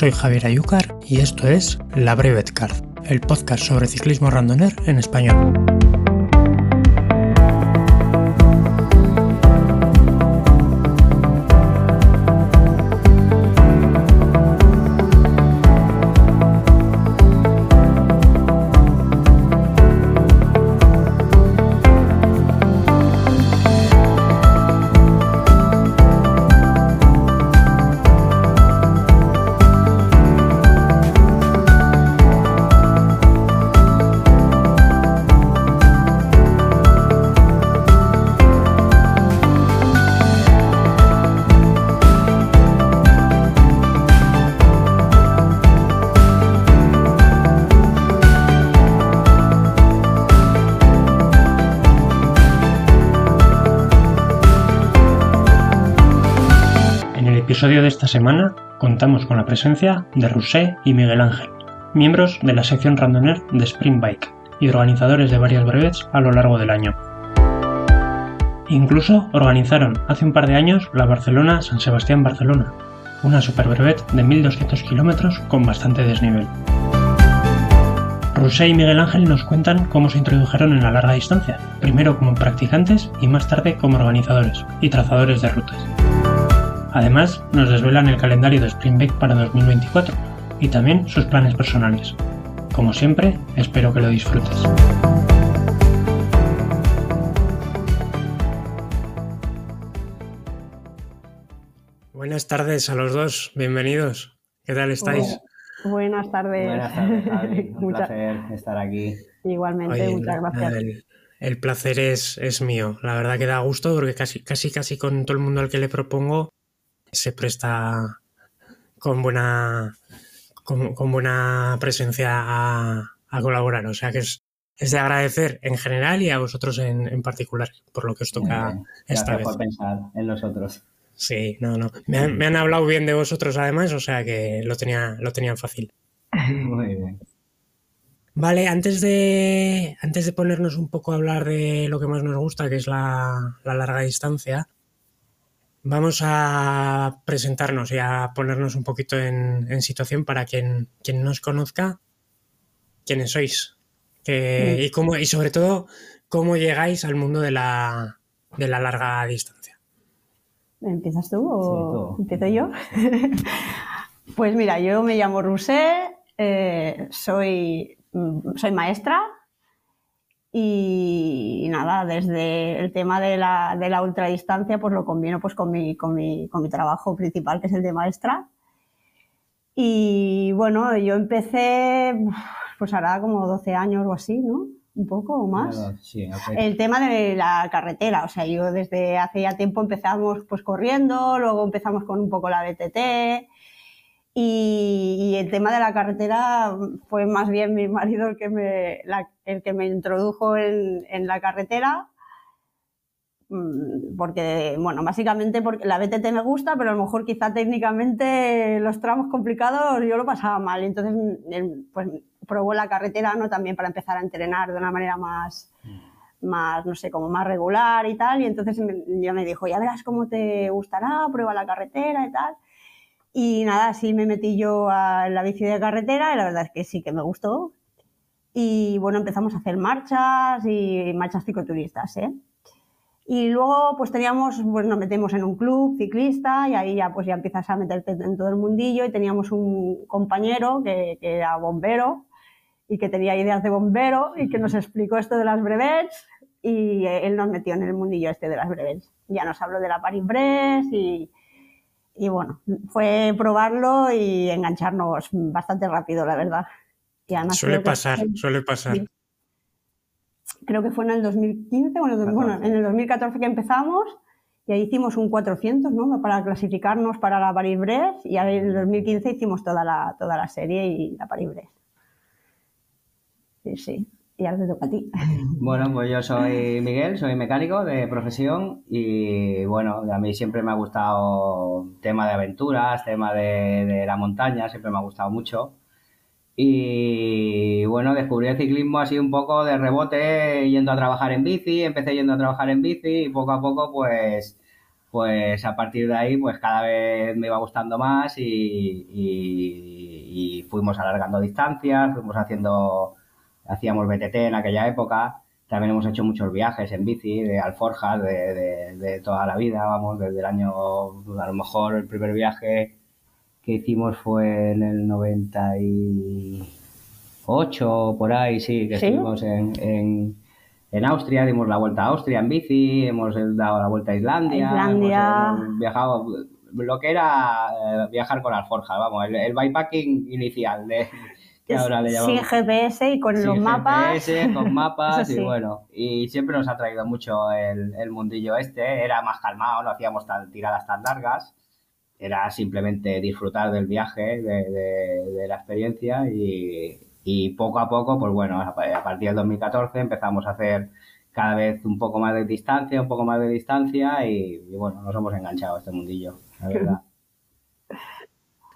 soy Javier Ayúcar y esto es La Brevet Card, el podcast sobre ciclismo randoner en español. Episodio de esta semana contamos con la presencia de Rousset y Miguel Ángel, miembros de la sección randoner de Spring Bike y organizadores de varias brevets a lo largo del año. Incluso organizaron hace un par de años la Barcelona San Sebastián Barcelona, una super brevet de 1200 kilómetros con bastante desnivel. Rousset y Miguel Ángel nos cuentan cómo se introdujeron en la larga distancia, primero como practicantes y más tarde como organizadores y trazadores de rutas. Además, nos desvelan el calendario de Springback para 2024 y también sus planes personales. Como siempre, espero que lo disfrutes. Buenas tardes a los dos, bienvenidos. ¿Qué tal estáis? Buenas tardes. Buenas tardes, Javi. Un Mucha- placer estar aquí. Igualmente, Oye, muchas gracias. El, el placer es, es mío. La verdad que da gusto porque casi, casi, casi con todo el mundo al que le propongo se presta con buena, con, con buena presencia a, a colaborar. O sea que es, es de agradecer en general y a vosotros en, en particular por lo que os toca Eh, esta vez. por pensar en los otros. Sí, no, no. Me han, me han hablado bien de vosotros además, o sea que lo tenía, lo tenían fácil. Muy bien. Vale, antes de, antes de ponernos un poco a hablar de lo que más nos gusta, que es la, la larga distancia, vamos a presentarnos y a ponernos un poquito en, en situación para quien, quien no os conozca, quiénes sois Que- Mm. y, cómo, y sobre todo cómo llegáis al mundo de la, de la larga distancia. ¿Empiezas tú o Sí, empiezo yo? pues mira, yo me llamo Rusé, eh, soy, mm, soy maestra y, nada, desde el tema de la, de la ultradistancia pues lo combino pues con mi, con, mi, con mi trabajo principal que es el de maestra. Y bueno, yo empecé pues hará como 12 años o así, ¿no? Un poco o más. Sí, ok. El tema de la carretera, o sea, yo desde hace ya tiempo empezamos pues corriendo, luego empezamos con un poco la BTT y, y el tema de la carretera fue más bien mi marido el que me, la- el que me introdujo en, en la carretera mm, porque, bueno, básicamente porque la BTT me gusta, pero a lo mejor quizá técnicamente los tramos complicados yo lo pasaba mal. Entonces, mm, pues probó la carretera, ¿no? También para empezar a entrenar de una manera más, más, no sé, como más regular y tal. Y entonces ya me dijo, ya verás cómo te gustará, prueba la carretera y tal. Y nada, así me metí yo a la bici de carretera y la verdad es que sí que me gustó. Y bueno, empezamos a hacer marchas y marchas cicloturistas, ¿eh? Y luego pues teníamos, pues nos metemos en un club ciclista y ahí ya pues ya empiezas a meterte en todo el mundillo y teníamos un compañero que, que era bombero y que tenía ideas de bombero y que nos explicó esto de las brevets y él nos metió en el mundillo este de las brevets. Ya nos habló de la Paris-Brest y, y bueno, fue probarlo y engancharnos bastante rápido, la verdad. Y además Suele pasar, fue- suele pasar. Creo que fue en el 2015 o en el, dos- bueno, 14. en el 2014 que empezamos y ahí hicimos un 400 ¿no? para clasificarnos para la Paris-Brest y ahí en el 2015 hicimos toda la, toda la serie y la Paris-Brest. Sí, sí. Y ahora te toca a ti. Bueno, pues yo soy Miguel, soy mecánico de profesión y bueno, a mí siempre me ha gustado tema de aventuras, tema de, de la montaña, siempre me ha gustado mucho. Y bueno, descubrí el ciclismo así un poco de rebote yendo a trabajar en bici, empecé yendo a trabajar en bici y poco a poco pues, pues a partir de ahí pues cada vez me iba gustando más y, y- y fuimos alargando distancias, fuimos haciendo hacíamos BTT en aquella época. También hemos hecho muchos viajes en bici, de alforjas, de, de- de toda la vida, vamos, desde el año, a lo mejor el primer viaje que hicimos fue en el 98, por ahí, sí, que ¿Sí? estuvimos en, en, en Austria, dimos la vuelta a Austria en bici, hemos dado la vuelta a Islandia, Islandia. hemos- hemos viajado, lo que era eh, viajar con alforjas, vamos, el, el bikepacking inicial, de, que ahora le llamamos. Sin GPS y con los mapas. GPS, con mapas sí. y bueno, y siempre nos ha traído mucho el, el mundillo este, era más calmado, no hacíamos tan, tiradas tan largas, era simplemente disfrutar del viaje, de, de- de la experiencia y, y poco a poco, pues bueno, a, a partir del 2014 empezamos a hacer cada vez un poco más de distancia, un poco más de distancia y, y bueno, nos hemos enganchado a este mundillo, la verdad.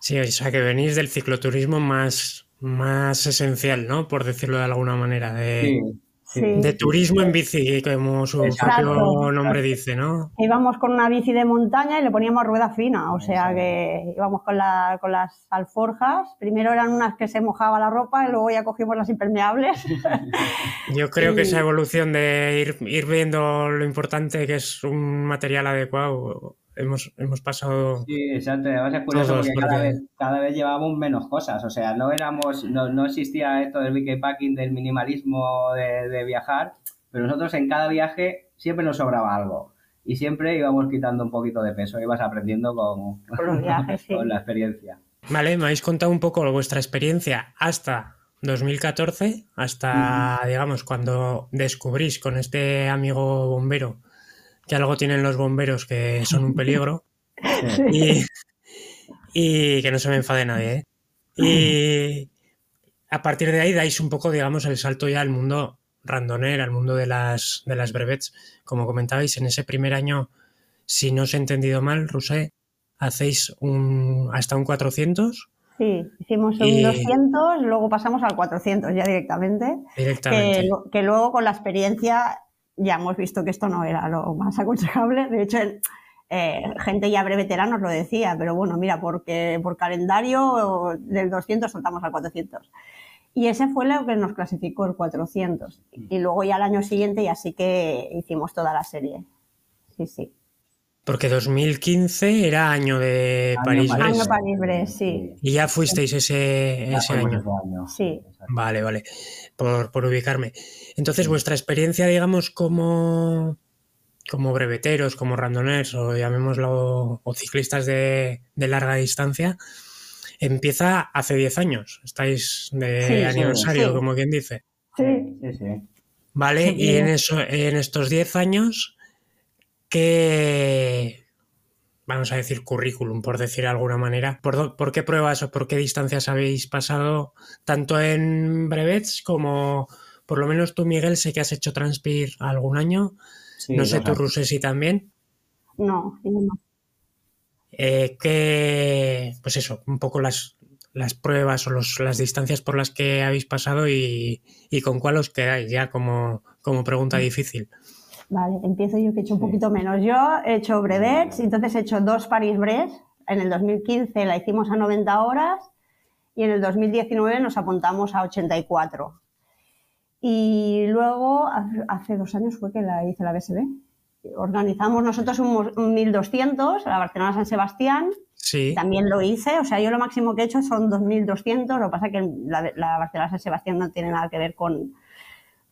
Sí, o sea que venís del cicloturismo más, más esencial, ¿no? Por decirlo de alguna manera, de, Sí, sí. De turismo en bici, como su Exacto. propio nombre dice, ¿no? Íbamos con una bici de montaña y le poníamos rueda fina, o sea Exacto. que íbamos con, la- con las alforjas. Primero eran unas que se mojaba la ropa y luego ya cogimos las impermeables. Yo creo que esa evolución de ir, ir viendo lo importante que es un material adecuado, hemos, hemos pasado... Sí, exacto. Además es curioso Todos, porque, Cada, porque- vez, cada vez llevábamos menos cosas. O sea, no éramos, no, no existía esto del packing, del minimalismo de, de viajar, pero nosotros en cada viaje siempre nos sobraba algo. Y siempre íbamos quitando un poquito de peso, ibas aprendiendo con, Con los viajes, sí. con la experiencia. Vale, me habéis contado un poco vuestra experiencia hasta 2014, hasta, digamos, cuando descubrís con este amigo bombero que algo tienen los bomberos que son un peligro y, y que no se me enfade nadie, ¿eh? Y a partir de ahí dais un poco, digamos, el salto ya al mundo randoner, al mundo de las, de las brevets. Como comentabais, en ese primer año, si no os he entendido mal, Rusé, hacéis un, hasta un 400 Sí, hicimos un Y- 200, luego pasamos al 400 ya directamente. directamente. Que luego con la experiencia ya hemos visto que esto no era lo más aconsejable. De hecho, eh, gente ya brevetera nos lo decía, pero bueno, mira, porque por calendario del 200 saltamos al 400. Y ese fue lo que nos clasificó el 400. Y luego ya al año siguiente ya sí que hicimos toda la serie. Sí, sí. Porque 2015 era año de Año París. París. Año París-Brest, sí. Y ya fuisteis ese, Ya ese año. ese año. Sí. Vale, vale. Por, por ubicarme. Entonces, vuestra experiencia, digamos, como, como breveteros, como randoners, o llamémoslo, o ciclistas de, de larga distancia, empieza hace 10 años. Estáis de Sí, aniversario, sí. como quien dice. Sí. Sí, sí. Vale, Sí, y en, eso, en estos 10 años, ¿qué, vamos a decir, currículum, por decir de alguna manera? ¿Por, por qué pruebas o por qué distancias habéis pasado, tanto en brevets como, por lo menos tú, Miguel, sé que has hecho Transpir algún año, Sí, no sé tú. Rusesi, también. No, no. Eh, ¿qué- pues eso, un poco las, las pruebas o los- las distancias por las que habéis pasado y, y con cuál os quedáis, ya como, como pregunta difícil. Vale, empiezo yo que he hecho un Sí. poquito menos. Yo he hecho brevets, entonces he hecho dos París-Brest. En el 2015 la hicimos a 90 horas y en el 2019 nos apuntamos a 84. Y luego, hace- dos años fue que la hice la BSB. Organizamos nosotros un, mo- un 1200, la Barcelona-San Sebastián, Sí. también lo hice, o sea, yo lo máximo que he hecho son 2.200, lo que pasa es que la, la Barcelona-San Sebastián no tiene nada que ver con,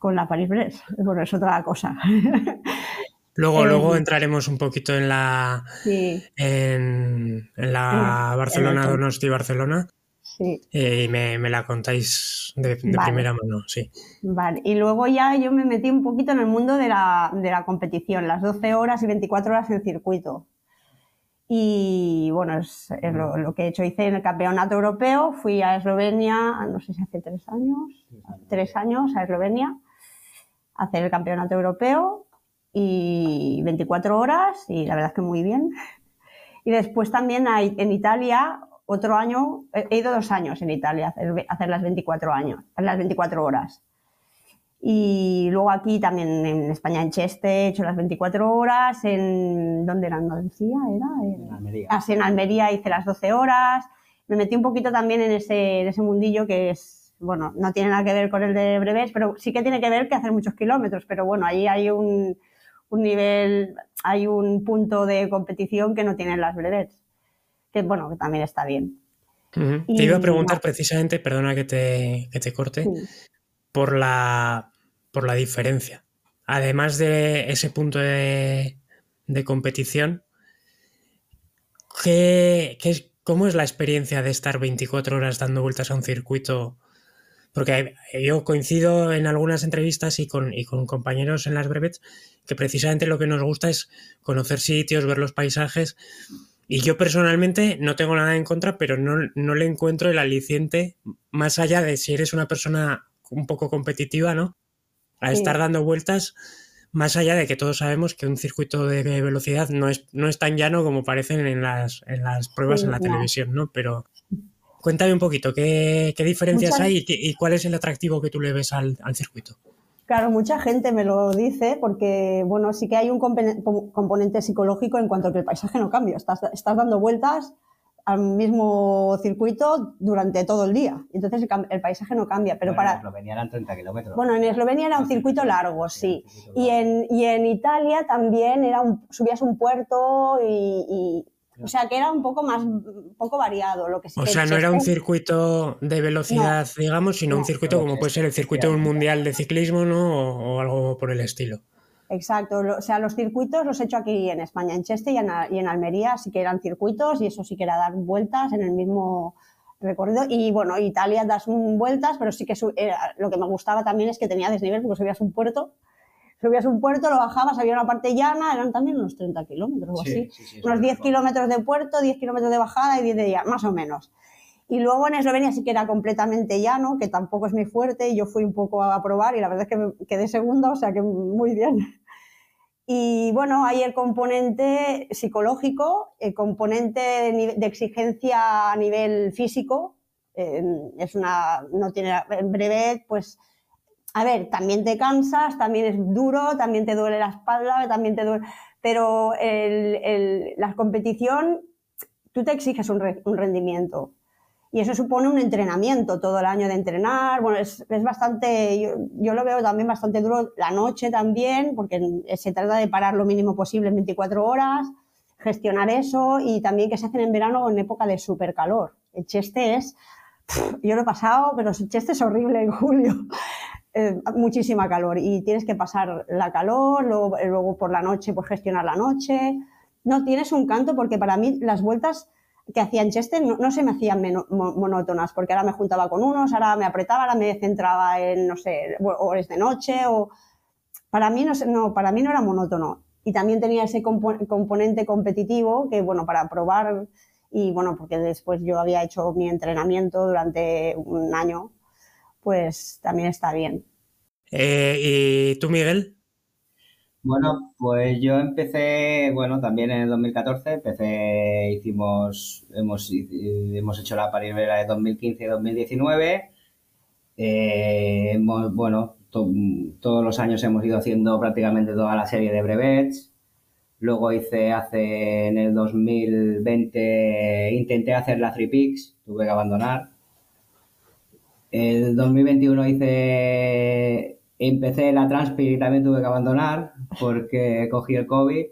con la París-Brest, bueno, es otra cosa. Luego, Eh, luego entraremos un poquito en la sí. en, en la Barcelona el- Donosti Barcelona. Sí. Eh, y me, la contáis de, primera mano, sí. Vale, y luego ya yo me metí un poquito en el mundo de la, de la competición, las 12 horas y 24 horas en circuito. Y bueno, es, lo, que he hecho. Hice en el campeonato europeo, fui a Eslovenia, no sé si hace tres años, tres años a Eslovenia, hacer el campeonato europeo y 24 horas y la verdad es que muy bien. Y después también hay, en Italia, otro año, he ido dos años en Italia a hacer, hacer las 24 años, las 24 horas. Y luego aquí también en España, en Cheste, he hecho las 24 horas. En, ¿Dónde era? ¿En Andalucía? ¿Era? En, Almería. Ah, en Almería hice las 12 horas. Me metí un poquito también en ese, en ese mundillo que es, bueno, no tiene nada que ver con el de breves, pero sí que tiene que ver que hacer muchos kilómetros. Pero bueno, ahí hay un, un nivel, hay un punto de competición que no tienen las brevets. Que bueno, que también está bien. Te iba a preguntar precisamente, perdona que te, que te corte, por la por la diferencia. Además de ese punto de, competición, ¿qué, ¿cómo es la experiencia de estar 24 horas dando vueltas a un circuito? Porque yo coincido en algunas entrevistas y con, con compañeros en las brevets que precisamente lo que nos gusta es conocer sitios, ver los paisajes. Y yo personalmente no tengo nada en contra, pero no, no le encuentro el aliciente más allá de si eres una persona un poco competitiva, ¿no? a estar dando vueltas, más allá de que todos sabemos que un circuito de velocidad no es, no es tan llano como parecen en las, en las pruebas en la televisión, ¿no? Pero cuéntame un poquito, ¿qué, diferencias hay y, cuál es el atractivo que tú le ves al, circuito? Claro, mucha gente me lo dice porque, bueno, sí que hay un componente psicológico en cuanto a que el paisaje no cambia. Estás, estás dando vueltas al mismo circuito durante todo el día. Entonces el, paisaje no cambia. Pero para... En Eslovenia eran 30 kilómetros. Bueno, en Eslovenia era un circuito largo, sí. Y en, y en Italia también era un, subías un puerto y, o sea, que era un poco más, poco variado lo que O sea, no era un circuito de velocidad, digamos, sino un circuito como puede ser el circuito mundial de ciclismo, ¿no? o, algo por el estilo. Exacto, o sea, los circuitos los he hecho aquí en España, en Cheste y en, Almería, sí que eran circuitos y eso sí que era dar vueltas en el mismo recorrido. Y bueno, Italia das vueltas, pero sí que lo que me gustaba también es que tenía desnivel porque subías un puerto, subías un puerto, lo bajabas, había una parte llana, eran también unos 30 kilómetros o así, unos 10 kilómetros de puerto, 10 kilómetros de bajada y 10 de llana, más o menos. Y luego en Eslovenia sí que era completamente llano, que tampoco es muy fuerte, y yo fui un poco a probar y la verdad es que me quedé segunda, o sea que muy bien. Y bueno, hay el componente psicológico, el componente de, exigencia a nivel físico. Em, es una, no tiene, en breve, pues, a ver, también te cansas, también es duro, también te duele la espalda, también te duele, pero la competición, tú te exiges un rendimiento y eso supone un entrenamiento todo el año de entrenar. Bueno, es, es bastante, yo, lo veo también bastante duro la noche también, porque se trata de parar lo mínimo posible en 24 horas, gestionar eso y también que se hacen en verano en época de super calor. El cheste es, yo lo he pasado, pero el cheste es horrible en julio. Eh, muchísima calor y tienes que pasar la calor, luego, luego por la noche, pues gestionar la noche. No tienes un canto porque para mí las vueltas que hacía en Chester no, se me hacían monótonas, porque ahora me juntaba con unos, ahora me apretaba, ahora me centraba en, no sé, horas de noche, o... Para mí no, no, para mí no era monótono. Y también tenía ese componente competitivo que, bueno, para probar, y bueno, porque después yo había hecho mi entrenamiento durante un año, pues también está bien. Eh, ¿Y tú, Miguel? Bueno, pues yo empecé, bueno, también en el 2014, empecé, hicimos, hemos, hemos hecho la Paribera de 2015 y 2019. Eh, hemos, bueno, todos los años hemos ido haciendo prácticamente toda la serie de brevets. Luego hice hace, en el 2020, intenté hacer la Three Peaks, tuve que abandonar. En el 2021 hice Empecé la Transpir y también tuve que abandonar porque cogí el COVID.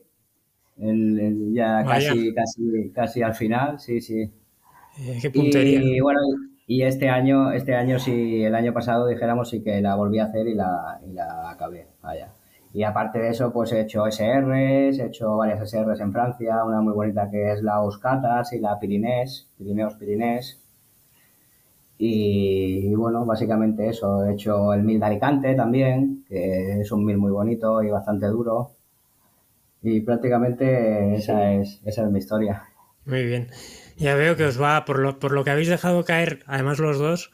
ya casi, casi, casi al final, sí, sí. Eh, qué puntería. Y, bueno, y este año, este año sí, el año pasado dijéramos sí que la volví a hacer y la, y la acabé. Vaya. Y aparte de eso, pues he hecho SRs, he hecho varias SRs en Francia, una muy bonita que es la Oscatas y la Pirinés, Pirineos Pirinés. Y, bueno, básicamente eso. He hecho el mil de Alicante también, que es un mil muy bonito y bastante duro. Y prácticamente esa es, esa es mi historia. Muy bien. Ya veo que os va, por lo, por lo que habéis dejado caer, además los dos,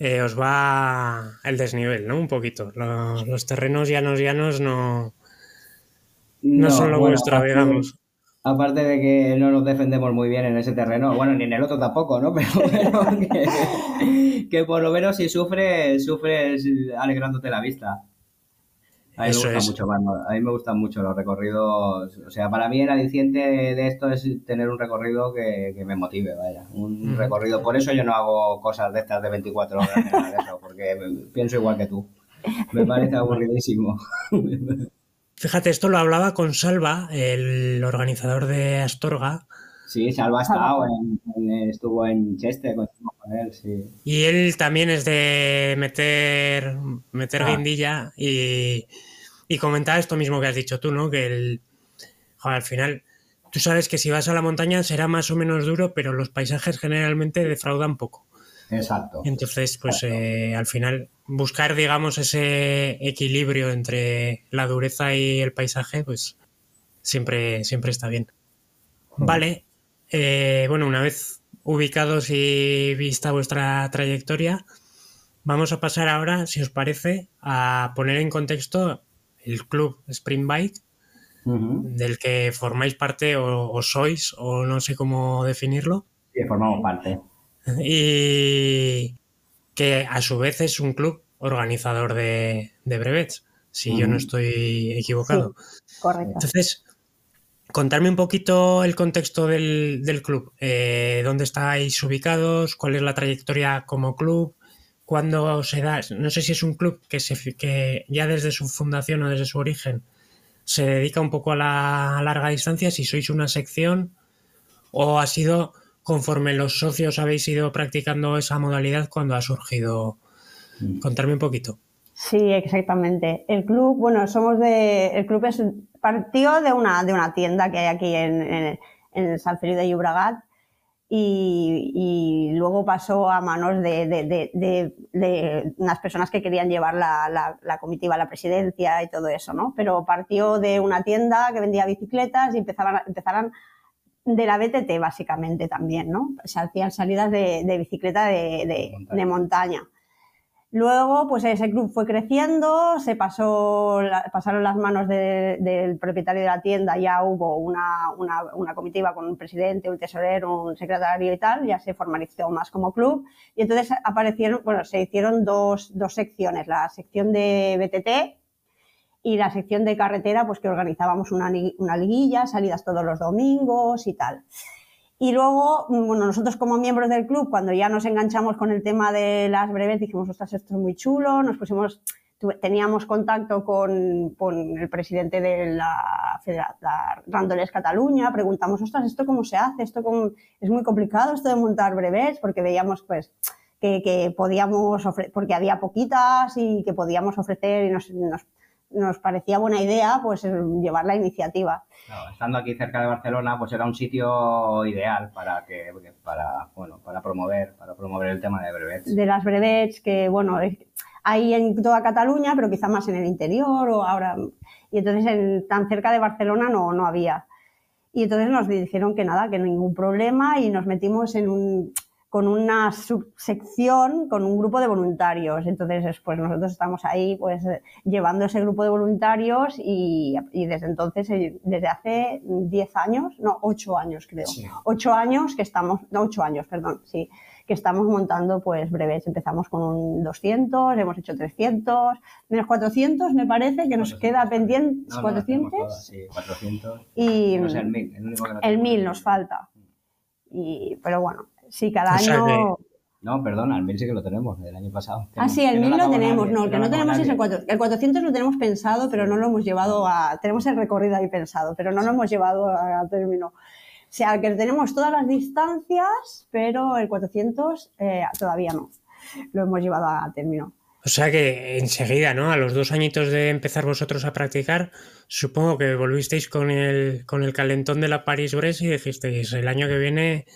eh, os va el desnivel, ¿no? Un poquito. Los, los terrenos llanos llanos no, no, son lo vuestro, digamos. Aparte de que no nos defendemos muy bien en ese terreno, bueno, ni en el otro tampoco, ¿no? Pero bueno, que, por lo menos si sufres, sufres alegrándote la vista. A mí, me gusta mucho, a mí me gustan mucho los recorridos. O sea, para mí el aliciente de esto es tener un recorrido que, me motive, vaya. Un recorrido. Por eso yo no hago cosas de estas de 24 horas, porque pienso igual que tú. Me parece aburridísimo. Fíjate, esto lo hablaba con Salva, el organizador de Astorga. Sí, Salva ha estado, estuvo en Cheste, con él, sí. Y él también es de meter, meter ah. guindilla y, y comentaba esto mismo que has dicho tú, ¿no? Que el, al final, tú sabes que si vas a la montaña será más o menos duro, pero los paisajes generalmente defraudan poco. Exacto. Entonces, pues eh, al final buscar, digamos, ese equilibrio entre la dureza y el paisaje, pues siempre, siempre está bien. Vale, eh, bueno, una vez ubicados y vista vuestra trayectoria, vamos a pasar ahora, si os parece, a poner en contexto el club Spring Bike, del que formáis parte o, o, sois, o no sé cómo definirlo. Sí, formamos parte. Y que a su vez es un club organizador de, brevets, si yo no estoy equivocado. correcto. Entonces, contarme un poquito el contexto del, club. Eh, ¿Dónde estáis ubicados? ¿Cuál es la trayectoria como club? ¿Cuándo se da? No sé si es un club que, se, que ya desde su fundación o desde su origen se dedica un poco a la larga distancia, si sois una sección o ha sido conforme los socios habéis ido practicando esa modalidad cuando ha surgido. Mm. Contarme un poquito. Sí, exactamente. El club, bueno, somos de, el club es partió de una, de una tienda que hay aquí en, en, San Felipe de Llobregat y, luego pasó a manos de, de, unas personas que querían llevar la, la, comitiva a la presidencia y todo eso, ¿no? Pero partió de una tienda que vendía bicicletas y empezaban, empezaron de la BTT básicamente también, ¿no? Se hacían salidas de, bicicleta de, montaña. Luego, pues ese club fue creciendo, se pasó, pasaron las manos del propietario de la tienda, ya hubo una, una, comitiva con un presidente, un tesorero, un secretario y tal, ya se formalizó más como club. Y entonces aparecieron, bueno, se hicieron dos, dos secciones, la sección de BTT, y la sección de carretera, pues que organizábamos una, una liguilla, salidas todos los domingos y tal. Y luego, bueno, nosotros como miembros del club, cuando ya nos enganchamos con el tema de las breves, dijimos, ostras, esto es muy chulo, nos pusimos, teníamos contacto con, con el presidente de la, la Randoles Cataluña, preguntamos, ostras, ¿esto cómo se hace? Esto es muy complicado, esto de montar breves, porque veíamos, pues, que, que podíamos ofrecer, porque había poquitas y que podíamos ofrecer y nos, nos nos parecía buena idea pues llevar la iniciativa. estando aquí cerca de Barcelona, pues era un sitio ideal para que para bueno para promover para promover el tema de brevets. De las brevets que bueno hay en toda Cataluña, pero quizá más en el interior o ahora y entonces tan cerca de Barcelona no no había. Y entonces nos dijeron que nada, que ningún problema y nos metimos en un con una subsección, con un grupo de voluntarios. Entonces, pues nosotros estamos ahí pues llevando ese grupo de voluntarios y, desde entonces, eh, desde hace 10 años, no, 8 años creo, 8 años que estamos, no 8 años, perdón, sí, que estamos montando pues breves. Empezamos con un 200, hemos hecho 300, menos 400 me parece que nos queda pendiente, 400. sí, 400. Y el 1000, el, 1000 nos falta. Y, pero bueno, Sí, cada año... No, perdona, el 1000 sí que lo tenemos, del año pasado. ah, sí, el 1000 lo tenemos, no, el que no, tenemos es el 400. El 400 lo tenemos pensado, pero no lo hemos llevado a... Tenemos el recorrido ahí pensado, pero no lo hemos llevado a, término. O sea, que tenemos todas las distancias, pero el 400 eh, todavía no. Lo hemos llevado a término. O sea que enseguida, ¿no? A los dos añitos de empezar vosotros a practicar, supongo que volvisteis con el, con el calentón de la París-Brest y dijisteis, el año que viene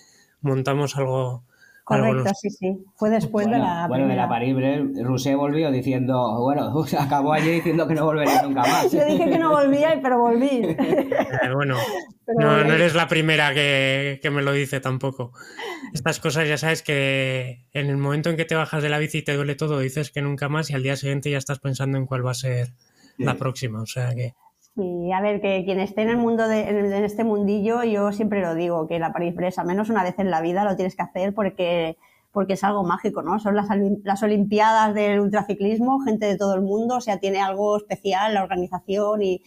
montamos algo, Correcto, sí, sí. Fue después de la Bueno, de la París Rousset volvió diciendo, bueno, acabó allí diciendo que no volvería nunca más. Yo dije que no volvía, pero volví. Eh, bueno, no, eres la primera que, me lo dice tampoco. Estas cosas ya sabes que en el momento en que te bajas de la bici y te duele todo, dices que nunca más y al día siguiente ya estás pensando en cuál va a ser la próxima. O sea que... Sí, a ver, que quien esté en el mundo de, en, este mundillo, yo siempre lo digo, que la al menos una vez en la vida, lo tienes que hacer porque, porque es algo mágico, ¿no? Son las, las Olimpiadas del ultraciclismo, gente de todo el mundo, o sea, tiene algo especial la organización y,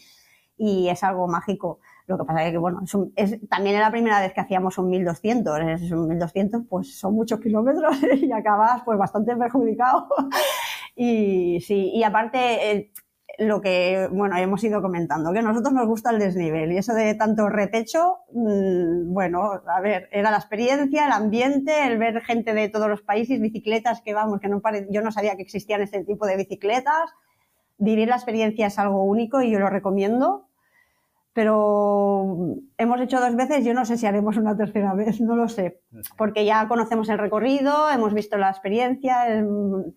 y es algo mágico. Lo que pasa es que, bueno, es, también era la primera vez que hacíamos un 1200. Es un 1200, pues son muchos kilómetros y acabas pues bastante perjudicado. y sí, y aparte, lo que, bueno, hemos ido comentando, que a nosotros nos gusta el desnivel y eso de tanto repecho, mm, bueno, a ver, era la experiencia, el ambiente, el ver gente de todos los países, bicicletas que vamos, que no yo no sabía que existían este tipo de bicicletas. Vivir la experiencia es algo único y yo lo recomiendo pero hemos hecho dos veces, yo no sé si haremos una tercera vez, no lo sé, porque ya conocemos el recorrido, hemos visto la experiencia,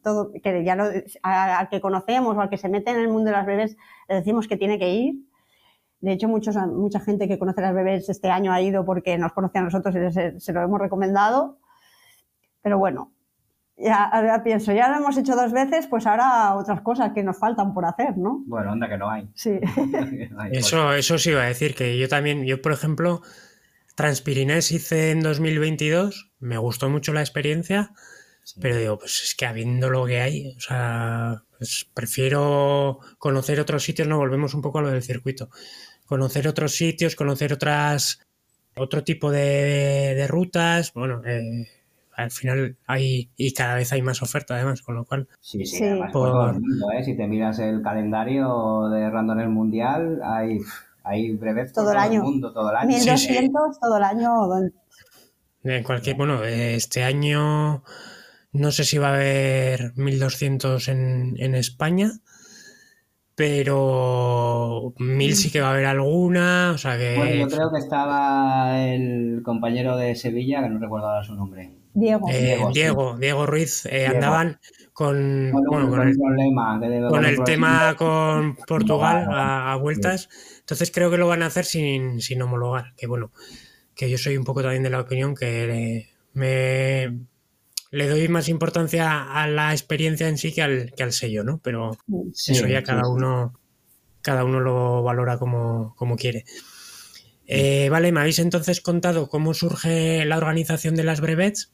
todo, que ya lo, al que conocemos o al que se mete en el mundo de las bebés le decimos que tiene que ir. De hecho, muchos, mucha gente que conoce las bebés este año ha ido porque nos conoce a nosotros y se, se lo hemos recomendado. Pero bueno, ya, pienso, ya lo hemos hecho dos veces, pues ahora otras cosas que nos faltan por hacer, ¿no? Bueno, onda que no hay. Sí. eso, eso sí iba a decir, que yo también, yo por ejemplo, Transpirinés hice en 2022, me gustó mucho la experiencia, pero digo, pues es que habiendo lo que hay, o sea, pues prefiero conocer otros sitios, no volvemos un poco a lo del circuito, conocer otros sitios, conocer otras, otro tipo de, de rutas, bueno, eh, al final hay y cada vez hay más oferta además, con lo cual... Sí, sí, además por... todo el mundo, ¿eh? Si te miras el calendario de Randonel Mundial, hay, hay breves todo, el año. mundo, todo el año. 1200 todo el año. En cualquier, bueno, este año no sé si va a haber 1200 en, en España, pero mil sí que va a haber alguna, o sea que... Bueno, yo creo que estaba el compañero de Sevilla, que no recuerdo ahora su nombre, Diego. Eh, Diego, Diego, Ruiz, eh, andaban con, con, el, problema, con el tema con Portugal a, vueltas. Entonces creo que lo van a hacer sin, sin homologar. Que bueno, que yo soy un poco también de la opinión que me le doy más importancia a la experiencia en sí que al, que al sello, ¿no? Pero eso ya cada uno cada uno lo valora como, como quiere. Eh, vale, me habéis entonces contado cómo surge la organización de las brevets.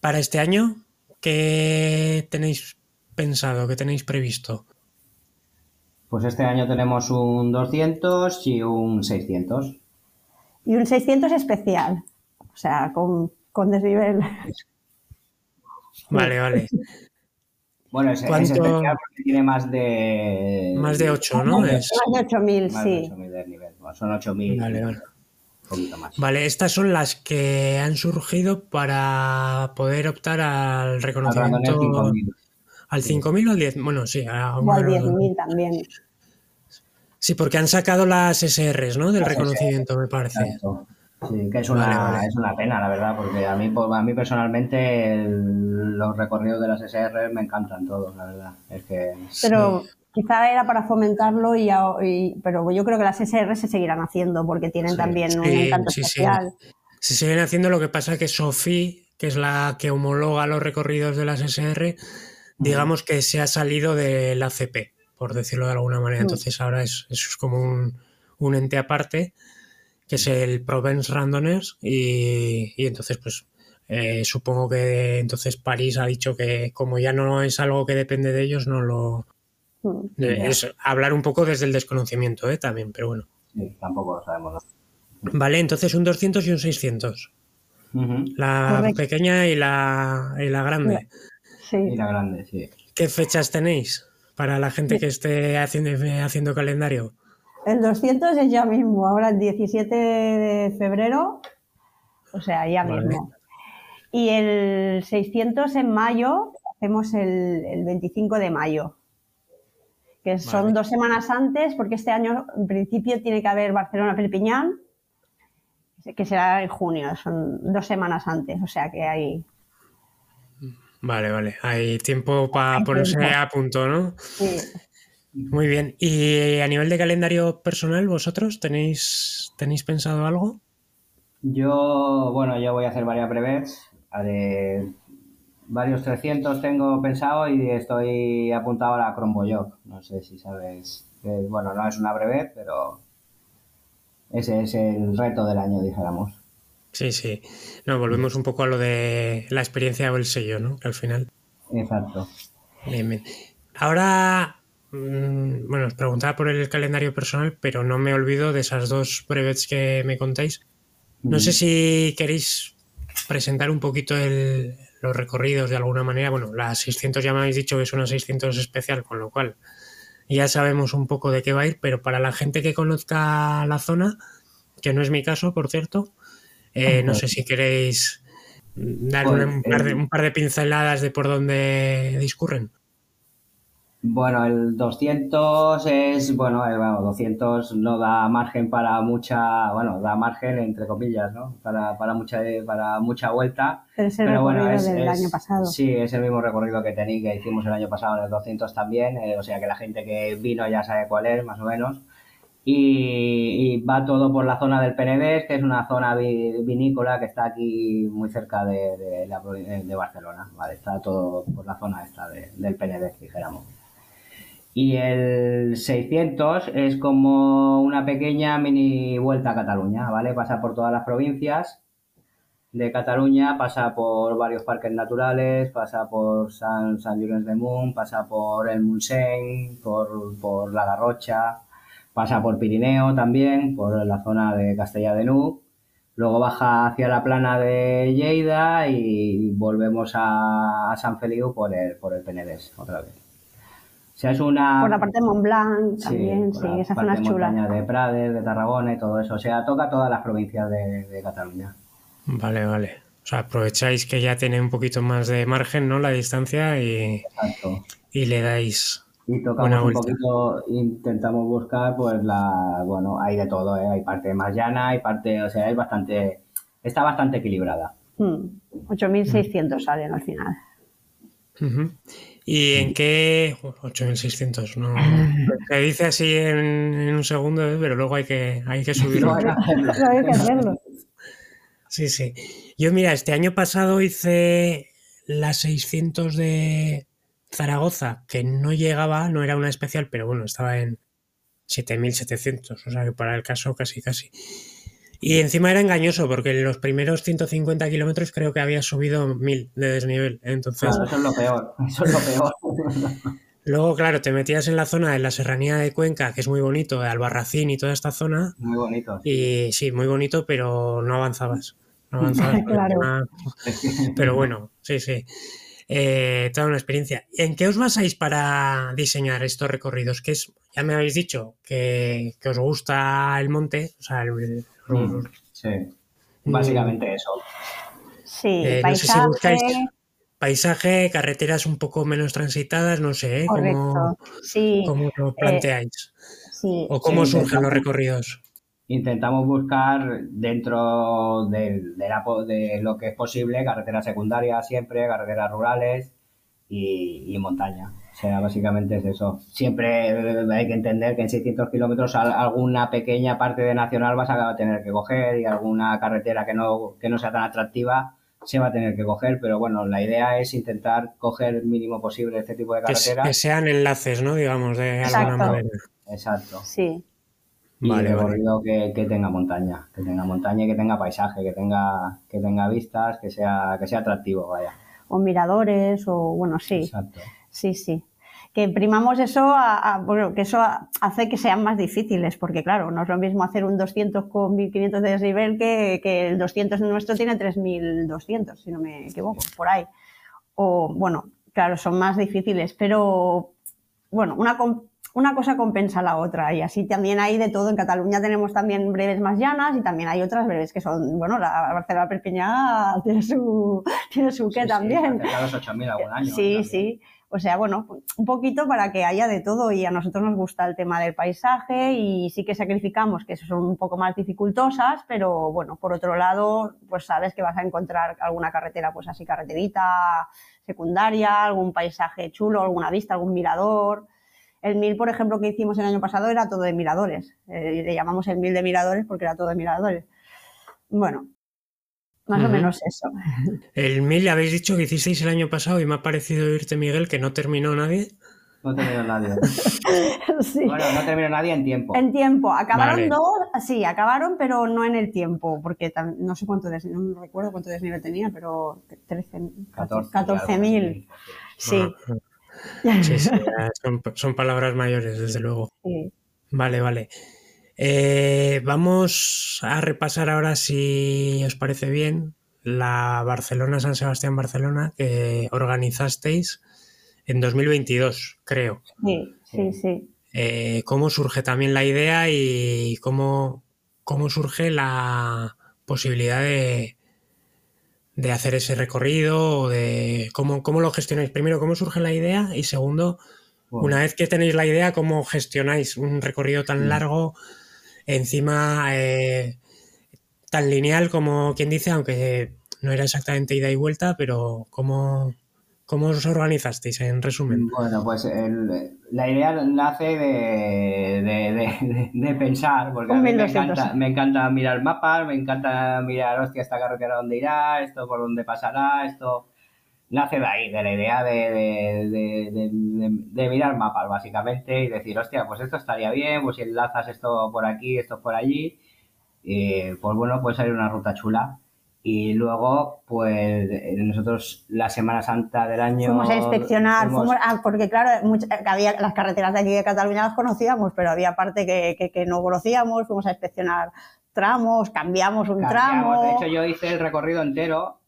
Para este año, ¿qué tenéis pensado, qué tenéis previsto? Pues este año tenemos un 200 y un 600. Y un 600 especial, o sea, con, desnivel. Vale, vale. Bueno, es, especial porque tiene más de... Más de 8, ¿no? Más de 8.000, sí. son 8.000. Vale, vale. Vale, estas son las que han surgido para poder optar al reconocimiento. Al 5.000 o al 10. Bueno, sí. A o al 10.000 también. Sí, porque han sacado las SRs, ¿no? Del reconocimiento, me parece. Sí, que es una, es una pena, la verdad, porque a mí, a mí personalmente los recorridos de las SR me encantan todos, la verdad. Es que, Pero quizá era para fomentarlo, y, pero yo creo que las SR se seguirán haciendo porque tienen también un encanto especial. Se siguen haciendo, lo que pasa que Sophie, que es la que homologa los recorridos de las SR, digamos que se ha salido del ACP, por decirlo de alguna manera. Entonces ahora es, eso es como un, ente aparte, que es el Provence Randomers, y, entonces pues eh, supongo que entonces París ha dicho que como ya no es algo que depende de ellos, no lo, es hablar un poco desde el desconocimiento, ¿eh? También, pero bueno. Sí, tampoco lo sabemos. Vale, entonces un 200 y un 600. La pequeña y la, y la grande. Sí. Y la grande, sí. ¿Qué fechas tenéis para la gente que esté haciendo, haciendo calendario? El 200 es ya mismo, ahora el 17 de febrero, o sea, ya mismo. Y el 600 en mayo, hacemos el, el 25 de mayo que son dos semanas antes, porque este año en principio tiene que haber Barcelona-Perpiñán, que será en junio, son dos semanas antes, o sea que hay... Vale, vale, hay tiempo para ponerse a punto, ¿no? Sí. Muy bien. ¿Y a nivel de calendario personal, vosotros tenéis, tenéis pensado algo? Yo, bueno, yo voy a hacer varias breves. De varios 300 tengo pensado y estoy apuntado a la Chromeboyog. No sé si sabes. bueno, no es una breve, pero ese es el reto del año, dijéramos. Sí, sí. No, volvemos un poco a lo de la experiencia o el sello, ¿no? Que al final. Exacto. Bien, bien. Ahora, bueno, os preguntaba por el calendario personal, pero no me olvido de esas dos brevets que me contáis. No sé si queréis presentar un poquito los recorridos de alguna manera. Bueno, las 600 ya me habéis dicho que es una 600 especial, con lo cual ya sabemos un poco de qué va a ir, pero para la gente que conozca la zona, que no es mi caso, por cierto, eh, no sé si queréis dar pues, un, par de, un, par de, pinceladas de por dónde discurren. Bueno, el 200 es, bueno, 200 no da margen para mucha, bueno, da margen entre comillas, ¿no? Para, para mucha para mucha vuelta. Pero es el recorrido del año pasado. Sí, es el mismo recorrido que tení, que hicimos el año pasado en el 200 también, eh, o sea que la gente que vino ya sabe cuál es, más o menos. Y, va todo por la zona del Penedés, que es una zona vinícola que está aquí muy cerca de, de, de Barcelona, ¿vale? Está todo por la zona esta del Penedés, dijéramos. Y el 600 es como una pequeña mini vuelta a Cataluña, ¿vale? Pasa por todas las provincias de Cataluña, pasa por varios parques naturales, pasa por San, San de Munt, pasa por el Montseny, por, por La Garrocha, pasa por Pirineo también, por la zona de Castella de Nuc, luego baja hacia la plana de Lleida y volvemos a, San Feliu por el, por el Penedés otra vez es una... Por la parte de Mont Blanc también, sí, esa zona es chula. De Prades, de Tarragona y todo eso. O sea, toca todas las provincias de, Cataluña. Vale, vale. O sea, aprovecháis que ya tiene un poquito más de margen, ¿no? La distancia y, y le dais. Y tocamos un poquito, intentamos buscar, pues la, bueno, hay de todo, ¿eh? hay parte más llana, hay parte, o sea, hay bastante, está bastante equilibrada. 8.600 hmm. salen al final. ¿Y en qué? 8600, no. Se dice así en, un segundo, ¿eh? pero luego hay que, hay que subirlo. hay que hacerlo. Sí, sí. Yo, mira, este año pasado hice las 600 de Zaragoza, que no llegaba, no era una especial, pero bueno, estaba en 7700, o sea que para el caso casi, casi. Y encima era engañoso porque en los primeros 150 kilómetros creo que había subido 1000 de desnivel. Entonces, eso es lo peor. Eso es lo peor. Luego, claro, te metías en la zona de la serranía de Cuenca, que es muy bonito, de Albarracín y toda esta zona. Muy bonito. Y sí, muy bonito, pero no avanzabas. No avanzabas. claro. Pero bueno, sí, sí. Eh, toda una experiencia. ¿En qué os basáis para diseñar estos recorridos? Que es, ya me habéis dicho que, que os gusta el monte, o sea, el, Mm, sí, básicamente eso. Sí, eh, paisaje. paisaje, carreteras un poco menos transitadas, no sé, ¿eh? ¿Cómo, sí. ¿cómo, lo planteáis? sí. ¿O cómo surgen los recorridos? Intentamos buscar dentro de, de, lo que es posible carreteras secundarias siempre, carreteras rurales y montaña. O sea, básicamente es eso. Siempre hay que entender que en 600 kilómetros alguna pequeña parte de nacional vas a tener que coger y alguna carretera que no, que no sea tan atractiva se va a tener que coger, pero bueno, la idea es intentar coger el mínimo posible este tipo de carreteras. Que, sean enlaces, ¿no? Digamos, de alguna manera. Exacto. Sí. Y vale, recorrido Que, que, tenga montaña, que tenga montaña y que tenga paisaje, que tenga, que tenga vistas, que sea, que sea atractivo, vaya. O miradores, o bueno, sí. Exacto. Sí, sí. Que primamos eso, a, bueno, que eso hace que sean más difíciles, porque claro, no es lo mismo hacer un 200 con 1500 de desnivel que, que el 200 nuestro tiene 3200, si no me equivoco, por ahí. O, bueno, claro, son más difíciles, pero bueno, una, una cosa compensa la otra y así también hay de todo. En Cataluña tenemos también breves más llanas y también hay otras breves que son, bueno, la Barcelona Perpiñá tiene su, tiene su qué también. Sí, los 8.000 algún año. Sí, sí. O sea, bueno, un poquito para que haya de todo y a nosotros nos gusta el tema del paisaje y sí que sacrificamos que son un poco más dificultosas, pero bueno, por otro lado, pues sabes que vas a encontrar alguna carretera, pues así carreterita secundaria, algún paisaje chulo, alguna vista, algún mirador. El mil, por ejemplo, que hicimos el año pasado era todo de miradores. Eh, le llamamos el mil de miradores porque era todo de miradores. Bueno, más o menos eso. El mil habéis dicho que hicisteis el año pasado y me ha parecido oírte, Miguel, que no terminó nadie. No terminó nadie. Bueno, no terminó nadie en tiempo. En tiempo. Acabaron dos, sí, acabaron, pero no en el tiempo, porque no sé cuánto desnivel, no recuerdo cuánto desnivel tenía, pero 13, 14.000. sí. Ah, sí, sí son, son, palabras mayores, desde luego. Sí. Vale, vale. Eh, vamos a repasar ahora, si os parece bien, la Barcelona-San Sebastián-Barcelona que organizasteis en 2022, creo. Sí, sí, sí. Eh, ¿Cómo surge también la idea y cómo, cómo surge la posibilidad de, de hacer ese recorrido o de cómo, cómo lo gestionáis? Primero, ¿cómo surge la idea? Y segundo, una vez que tenéis la idea, ¿cómo gestionáis un recorrido tan largo? Encima eh, tan lineal como quien dice, aunque no era exactamente ida y vuelta, pero ¿cómo, cómo os organizasteis en resumen? Bueno, pues la idea nace de, de, pensar, porque a mí me encanta, me encanta mirar mapas, me encanta mirar, hostia, esta carretera dónde irá, esto por dónde pasará, esto nace de ahí, de la idea de, de, mirar mapas, básicamente, y decir, hostia, pues esto estaría bien, pues si enlazas esto por aquí, esto por allí, pues bueno, puede salir una ruta chula. Y luego, pues nosotros la Semana Santa del año... Fuimos a inspeccionar, ah, porque claro, había las carreteras de aquí de Cataluña las conocíamos, pero había parte que, que, no conocíamos, fuimos a inspeccionar tramos, cambiamos un tramo... De hecho, yo hice el recorrido entero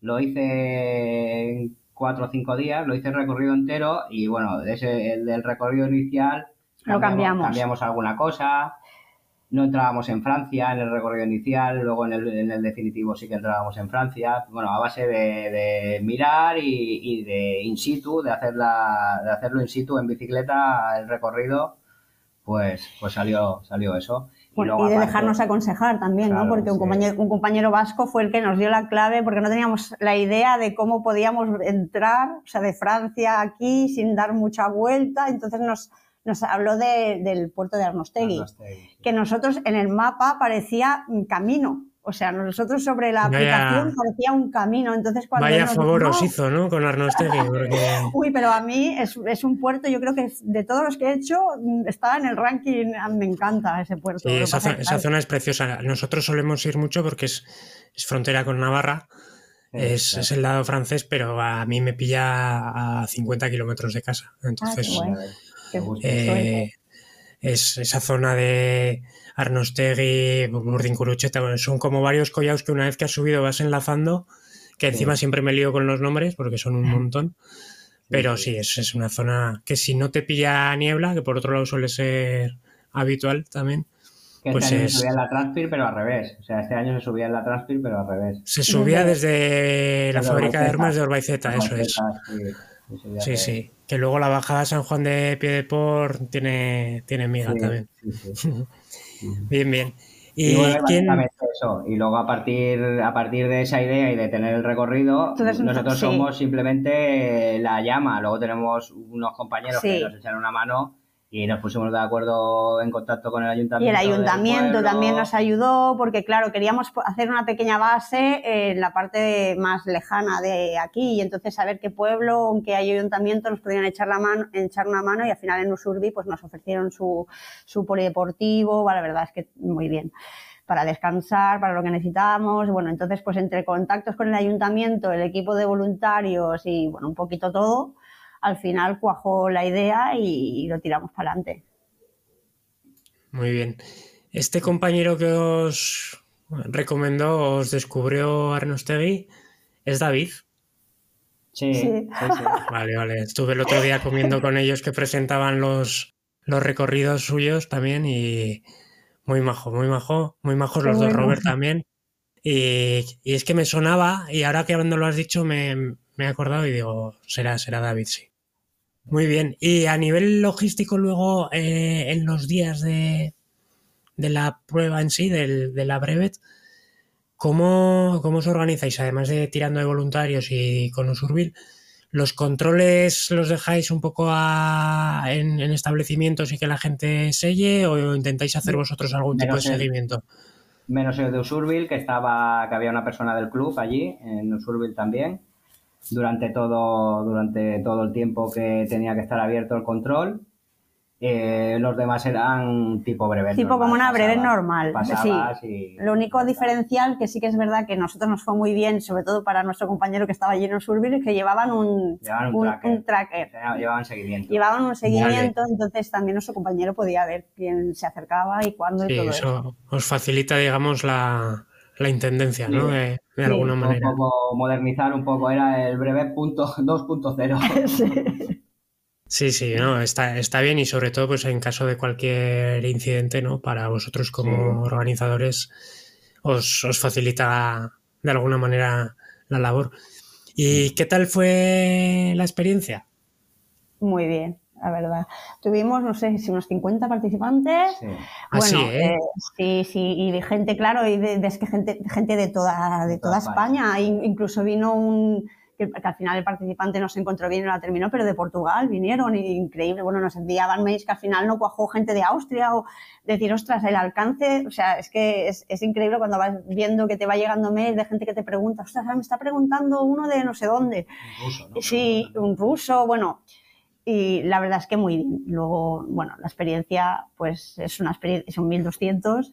lo hice en cuatro o cinco días, lo hice el recorrido entero y bueno, ese, el del recorrido inicial lo cambiamos, cambiamos alguna cosa, no entrábamos en Francia en el recorrido inicial, luego en el, en el definitivo sí que entrábamos en Francia, bueno, a base de, mirar y, y, de in situ, de, hacer de hacerlo in situ en bicicleta, el recorrido, pues, pues salió, salió eso y, de dejarnos aconsejar también, ¿no? Porque un, compañero, un compañero vasco fue el que nos dio la clave porque no teníamos la idea de cómo podíamos entrar, o sea, de Francia aquí sin dar mucha vuelta. Entonces nos, nos habló del puerto de Arnostegui, que nosotros en el mapa parecía un camino. O sea, nosotros sobre la aplicación parecía un camino. Entonces, cuando Vaya favor os hizo, ¿no? Con Arnostegui. Uy, pero a mí es, es, un puerto, yo creo que de todos los que he hecho, está en el ranking, me encanta ese puerto. Sí, esa, zona es preciosa. Nosotros solemos ir mucho porque es, es frontera con Navarra. Es, es, el lado francés, pero a mí me pilla a 50 kilómetros de casa. Entonces, eh, es esa zona de Arnostegui, Burdincurucheta, son como varios collados que una vez que has subido vas enlazando, que encima siempre me lío con los nombres porque son un montón. Pero sí, es, es, una zona que si no te pilla niebla, que por otro lado suele ser habitual también. Que pues este año se subía en la Transpir, pero al revés. O sea, este año se subía en la Transpir, pero al revés. Se subía desde la fábrica de armas de Orbaiceta, eso es. Sí, sí, Que luego la bajada a San Juan de Piedeport tiene, tiene miga también. Bien, bien. Y, y luego a partir, a partir de esa idea y de tener el recorrido, nosotros somos simplemente la llama. Luego tenemos unos compañeros que nos echan una mano y nos pusimos de acuerdo en contacto con el ayuntamiento. Y el ayuntamiento también nos ayudó porque, claro, queríamos hacer una pequeña base en la parte más lejana de aquí y entonces saber qué pueblo, en qué ayuntamiento nos podían echar, la mano, echar una mano y al final en Usurbi pues nos ofrecieron su, su polideportivo, la verdad es que muy bien para descansar, para lo que necesitábamos. Bueno, entonces, pues entre contactos con el ayuntamiento, el equipo de voluntarios y, bueno, un poquito todo, al final cuajó la idea y, lo tiramos para adelante. Muy bien. Este compañero que os recomendó, os descubrió Arnostegui, es David. Sí, sí. Vale, vale. Estuve el otro día comiendo con ellos que presentaban los, los recorridos suyos también y muy majo, muy majo, muy majos los dos, Robert también. Y, es que me sonaba y ahora que cuando lo has dicho me, me he acordado y digo, será, será David, sí. Muy bien. Y a nivel logístico, luego, eh, en los días de, de, la prueba en sí, del, de la brevet, ¿cómo, ¿cómo, os organizáis? Además de tirando de voluntarios y con Usurbil, ¿los controles los dejáis un poco a, en, en, establecimientos y que la gente selle o intentáis hacer vosotros algún tipo de seguimiento? menos el de Usurbil, que estaba, que había una persona del club allí, en Usurbil también, durante todo, durante todo el tiempo que tenía que estar abierto el control. Eh, los demás eran tipo breve. Tipo como una breve normal. Sí. Lo único diferencial que sí que es verdad que a nosotros nos fue muy bien, sobre todo para nuestro compañero que estaba en Usurbil, es que llevaban un, llevaban un, tracker. un tracker. Llevaban seguimiento. Llevaban un seguimiento, vale. entonces también nuestro compañero podía ver quién se acercaba y cuándo sí, y todo eso. eso. Os facilita, digamos, la, la intendencia, ¿no? De, de Sí, alguna Un manera. poco modernizar un poco, era el breve punto 2.0. Sí. Sí, sí, no, está, está bien y sobre todo pues en caso de cualquier incidente, ¿no? Para vosotros como Sí. organizadores os, os facilita de alguna manera la labor. ¿Y qué tal fue la experiencia? Muy bien, la verdad. Tuvimos, no sé, si unos 50 participantes. Sí. Así, Bueno, ¿eh? eh, sí, sí, y de gente, claro, y de, de- es que gente, gente de toda, de toda España. In- Incluso vino un, que, que al final el participante no se encontró bien y no la terminó, pero de Portugal vinieron, y increíble. Bueno, nos enviaban mails que al final no cuajó gente de Austria o decir, ostras, el alcance, o sea, es que es, es increíble cuando vas viendo que te va llegando mails de gente que te pregunta, ostras, me está preguntando uno de no sé dónde. Ruso, ¿no? Sí, un ruso, bueno, y la verdad es que muy bien. Luego, bueno, la experiencia, pues es una experiencia, son 1200,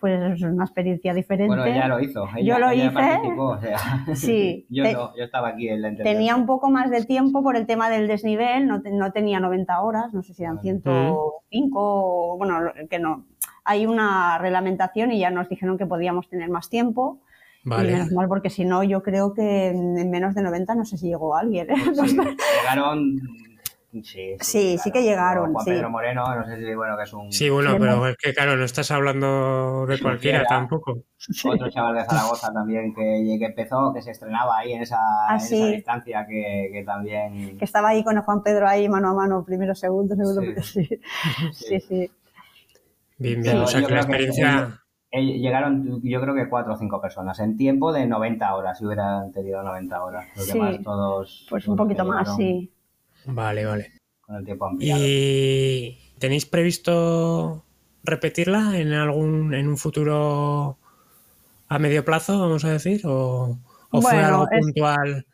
pues es una experiencia diferente. Bueno, ella lo hizo. Ella, Yo lo ella hice. o sea. Sí, yo te- no, yo estaba aquí en la entrevista. Tenía un poco más de tiempo por el tema del desnivel, no, te- no tenía 90 horas, no sé si eran Vale. 105 o, bueno, que no. Hay una reglamentación y ya nos dijeron que podíamos tener más tiempo. Y Vale. menos mal, porque si no, yo creo que en en menos de 90 no sé si llegó alguien. ¿eh? Pues sí, llegaron. Sí, Sí, sí que llegaron, Juan sí. Pedro Moreno, no sé si, bueno, que es un. Sí, bueno, pero es que claro, no estás hablando de cualquiera tampoco. Otro chaval de Zaragoza también que, que empezó, que se estrenaba ahí en esa, Ah, en sí. esa distancia que, que también. que estaba ahí con el Juan Pedro ahí mano a mano, primero, segundo, segundo, Sí. sí. Sí, sí. Bien, bien. O sea que la que- experiencia. Eh, Llegaron, yo creo que cuatro o cinco personas en tiempo de 90 horas, si hubieran tenido 90 horas. Los Sí. demás todos. Pues un poquito más, llegaron sí. Vale, vale. Con el tiempo ampliado. ¿Y tenéis previsto repetirla en algún en un futuro a medio plazo, vamos a decir? ¿O, o fue algo es- puntual?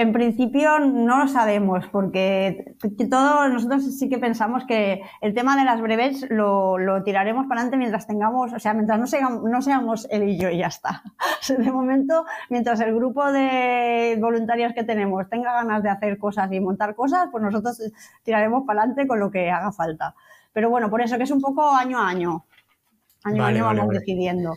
En principio no lo sabemos, porque todos nosotros sí que pensamos que el tema de las breves lo, lo tiraremos para adelante mientras tengamos, o sea, mientras no seamos, no seamos él y yo y ya está. De momento, mientras el grupo de voluntarios que tenemos tenga ganas de hacer cosas y montar cosas, pues nosotros tiraremos para adelante con lo que haga falta. Pero bueno, por eso que es un poco año a año. Año Vale, a año vale, vamos vale. decidiendo.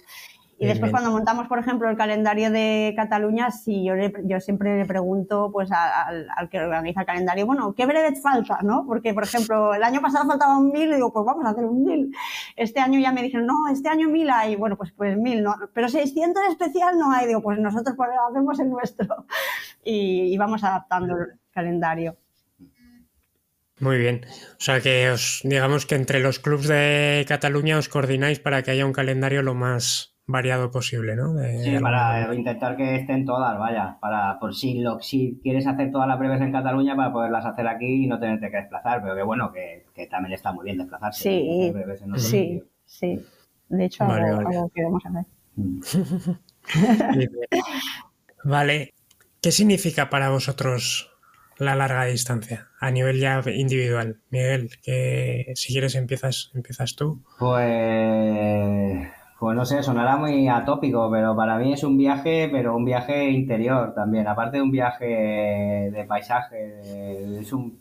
Y después cuando montamos, por ejemplo, el calendario de Cataluña, sí, yo, le- yo siempre le pregunto pues a- al, al que organiza el calendario, bueno, ¿qué brevet falta? ¿no? Porque, por ejemplo, el año pasado faltaba un mil y digo, pues vamos a hacer un mil. Este año ya me dijeron, no, este año mil hay. Bueno, pues, pues mil, ¿no? Pero 600 especial no hay. Digo, pues nosotros pues, hacemos el nuestro. Y, y vamos adaptando el calendario. Muy bien. O sea que os digamos que entre los clubs de Cataluña os coordináis para que haya un calendario lo más variado posible, ¿no? De- Sí, de para manera. intentar que estén todas, vaya, para por si lo, si quieres hacer todas las breves en Cataluña para poderlas hacer aquí y no tenerte que desplazar, pero que bueno, que, que también está muy bien desplazarse. Sí, y hacer breves en otro Sí, sitio. sí. De hecho, Vale, algo, vale. algo queremos hacer. Mm. Bien, bien. Vale. ¿Qué significa para vosotros la larga distancia a nivel ya individual? Miguel, que si quieres empiezas, empiezas tú. Pues, pues no sé, sonará muy atópico, pero para mí es un viaje, pero un viaje interior también, aparte de un viaje de paisaje, es un,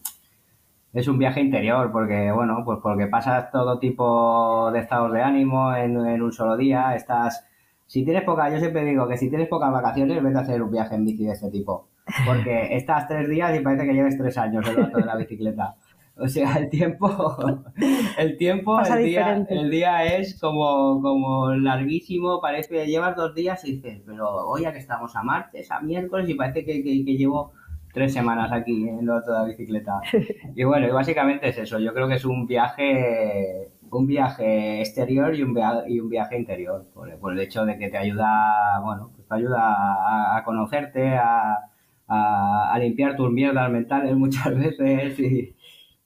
es un viaje interior, porque bueno, pues porque pasas todo tipo de estados de ánimo en, en un solo día, estás, si tienes poca, yo siempre digo que si tienes pocas vacaciones, vete a hacer un viaje en bici de este tipo, porque estás tres días y parece que lleves tres años el rato de la bicicleta. O sea, el tiempo, el tiempo, Pasa el día, el día es como, como larguísimo, parece que llevas dos días y dices, pero hoy ya que estamos a martes, a miércoles y parece que, que- que llevo tres semanas aquí en la bicicleta. Y bueno, y básicamente es eso. Yo creo que es un viaje, un viaje exterior y un viaje, y un viaje interior. Por, el hecho de que te ayuda, bueno, pues te ayuda a, conocerte, a, a, limpiar tus mierdas mentales muchas veces y,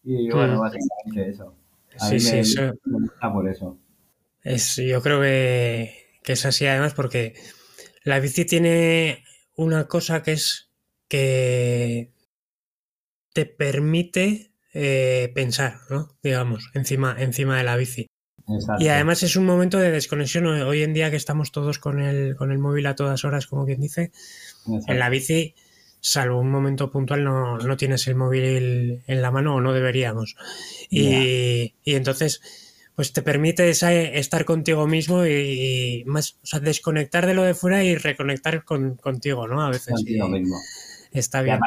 bueno, mm. básicamente eso. sí, sí, eso... me gusta por eso. Es, yo creo que, que es así además porque la bici tiene una cosa que es que te permite eh, pensar, ¿no? Digamos, encima, encima de la bici. Y además es un momento de desconexión. Hoy en día que estamos todos con el, con el móvil a todas horas, como quien dice, en la bici, salvo un momento puntual, no, no, tienes el móvil en la mano o no deberíamos. Y, y entonces pues te permite estar contigo mismo y, más, o sea, desconectar de lo de fuera y reconectar con, contigo, ¿no? A veces. Contigo mismo. Está bien.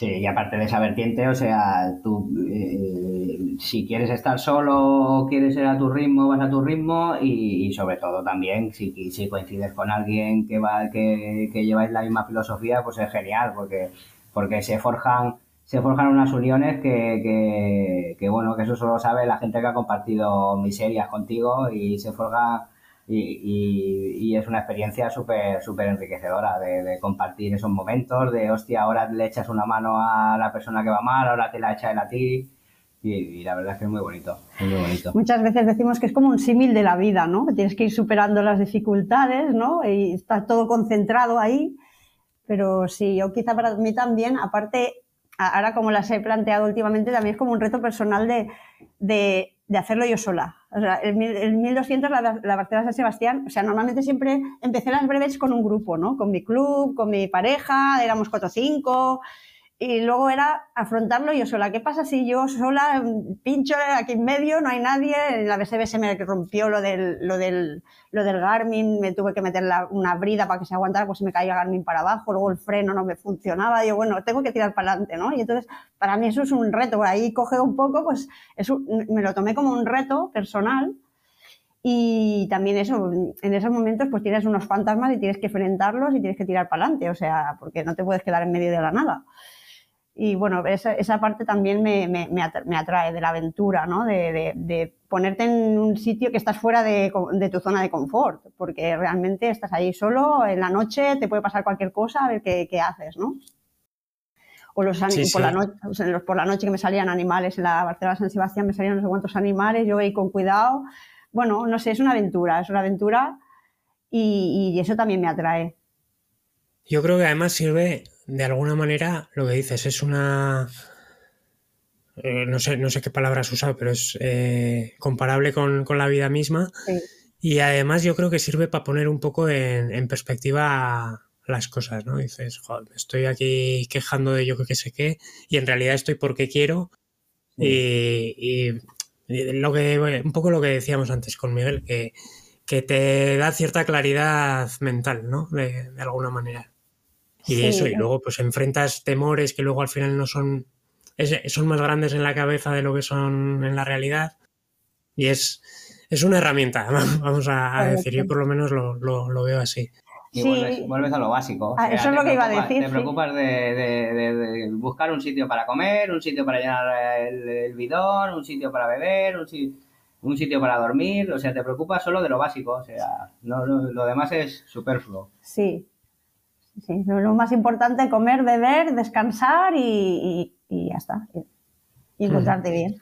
Sí, y aparte de esa vertiente, o sea, tú eh, si quieres estar solo, quieres ir a tu ritmo, vas a tu ritmo y, sobre todo también si, si coincides con alguien que va que, que lleváis la misma filosofía, pues es genial porque porque se forjan se forjan unas uniones que, que, bueno, que eso solo sabe la gente que ha compartido miserias contigo y se forja y, y, es una experiencia súper súper enriquecedora de, compartir esos momentos, de hostia, ahora le echas una mano a la persona que va mal, ahora te la echa él a ti. Y, la verdad es que es muy bonito, muy bonito. Muchas veces decimos que es como un símil de la vida, ¿no? Tienes que ir superando las dificultades, ¿no? Y está todo concentrado ahí. Pero sí, yo quizá para mí también, aparte ahora como las he planteado últimamente, también es como un reto personal de, de, de hacerlo yo sola. O sea, el, el 1200, la, la Barcelona San Sebastián, o sea, normalmente siempre empecé las breves con un grupo, ¿no? Con mi club, con mi pareja, éramos cuatro o cinco, y luego era afrontarlo yo sola. ¿Qué pasa si yo sola pincho aquí en medio, no hay nadie? En la BSB se me rompió lo del, lo del, lo del Garmin, me tuve que meter una brida para que se aguantara, pues se me caía Garmin para abajo, luego el freno no me funcionaba. Yo, bueno, tengo que tirar para adelante, ¿no? Y entonces, para mí eso es un reto. Por ahí coge un poco, pues eso, me lo tomé como un reto personal. Y también eso, en esos momentos pues tienes unos fantasmas y tienes que enfrentarlos y tienes que tirar para adelante, o sea, porque no te puedes quedar en medio de la nada. Y bueno, esa, esa parte también me, me, me, atrae de la aventura, ¿no? De, de, ponerte en un sitio que estás fuera de, de, tu zona de confort, porque realmente estás ahí solo, en la noche te puede pasar cualquier cosa, a ver qué, qué haces, ¿no? O los por, La noche, por la noche que me salían animales en la Barcelona San Sebastián, me salían no sé cuántos animales, yo ahí con cuidado. Bueno, no sé, es una aventura, es una aventura y, y eso también me atrae. Yo creo que además sirve de alguna manera lo que dices es una... Eh, no, sé, no sé qué palabra has usado, pero es eh, comparable con, la vida misma. Y además yo creo que sirve para poner un poco en, perspectiva las cosas, ¿no? Dices, joder, estoy aquí quejando de yo que sé qué, y en realidad estoy porque quiero. Y, lo que, un poco lo que decíamos antes con Miguel, que, que te da cierta claridad mental, ¿no? de alguna manera. Y eso, y luego pues enfrentas temores que luego al final no son, son más grandes en la cabeza de lo que son en la realidad. Y es, es una herramienta, vamos a, decir, yo por lo menos lo, lo, veo así. Y vuelves, a lo básico. Ah, eso es lo que iba a decir. Te preocupas de, de, buscar un sitio para comer, un sitio para llenar el, bidón, un sitio para beber, un, un, sitio para dormir. O sea, te preocupas solo de lo básico. O sea, no, lo demás es superfluo. Sí, sí, lo más importante, comer, beber, descansar y, ya está. Y encontrarte bien.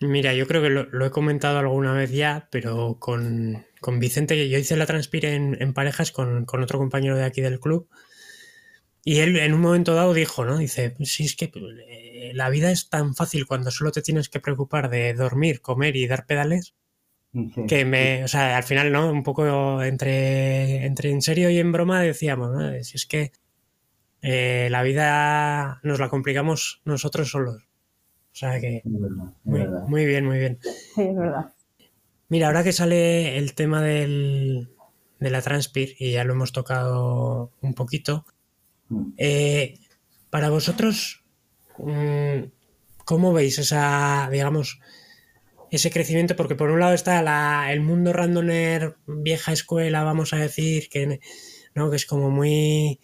Mira, yo creo que lo, he comentado alguna vez ya, pero con, con Vicente, yo hice la Transpire en, parejas con, otro compañero de aquí del club. Y él en un momento dado dijo, ¿no? Dice, si es que eh, la vida es tan fácil cuando solo te tienes que preocupar de dormir, comer y dar pedales, que me, o sea, al final, ¿no? Un poco entre, entre en serio y en broma decíamos, ¿no? Si es que eh, la vida nos la complicamos nosotros solos. O sea que. muy, bien, muy bien. Sí, es verdad. Mira, ahora que sale el tema del, de la Transpir, y ya lo hemos tocado un poquito, mm. eh, para vosotros, mm, ¿cómo veis esa, digamos, ese crecimiento, porque por un lado está el mundo randoner vieja escuela, vamos a decir, que, ¿no? que es como muy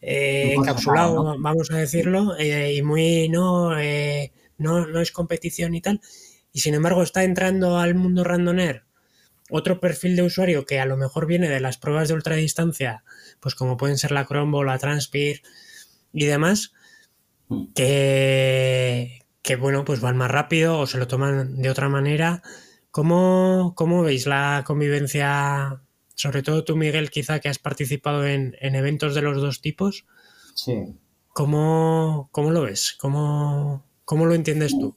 eh, encapsulado, vamos a decirlo, eh, y muy no, no, no es competición y tal. Y sin embargo está entrando al mundo randoner otro perfil de usuario que a lo mejor viene de las pruebas de ultradistancia, pues como pueden ser la Chromebo, la Transpir y demás, mm. que, que bueno, pues van más rápido o se lo toman de otra manera. ¿Cómo, cómo veis la convivencia, sobre todo tú, Miguel, quizá que has participado en, eventos de los dos tipos? Sí. ¿Cómo, cómo lo ves? ¿Cómo, ¿Cómo lo entiendes tú?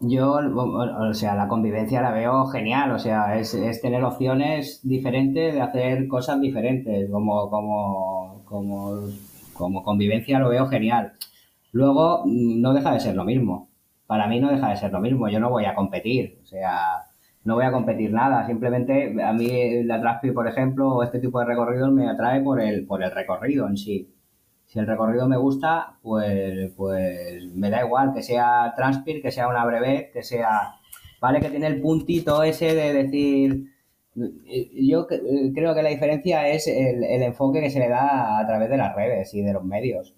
Yo, o sea, la convivencia la veo genial, o sea, es, tener opciones diferentes de hacer cosas diferentes, como, como, como, como convivencia lo veo genial. Luego, mm, no deja de ser lo mismo. Para mí no deja de ser lo mismo, yo no voy a competir, o sea, no voy a competir nada, simplemente a mí la Traspi, por ejemplo, o este tipo de recorridos me atrae por el, por el recorrido en sí. Si el recorrido me gusta, pues, pues me da igual que sea Transpir, que sea una breve, que sea, vale, que tiene el puntito ese de decir, yo creo que la diferencia es el, enfoque que se le da a través de las redes y de los medios,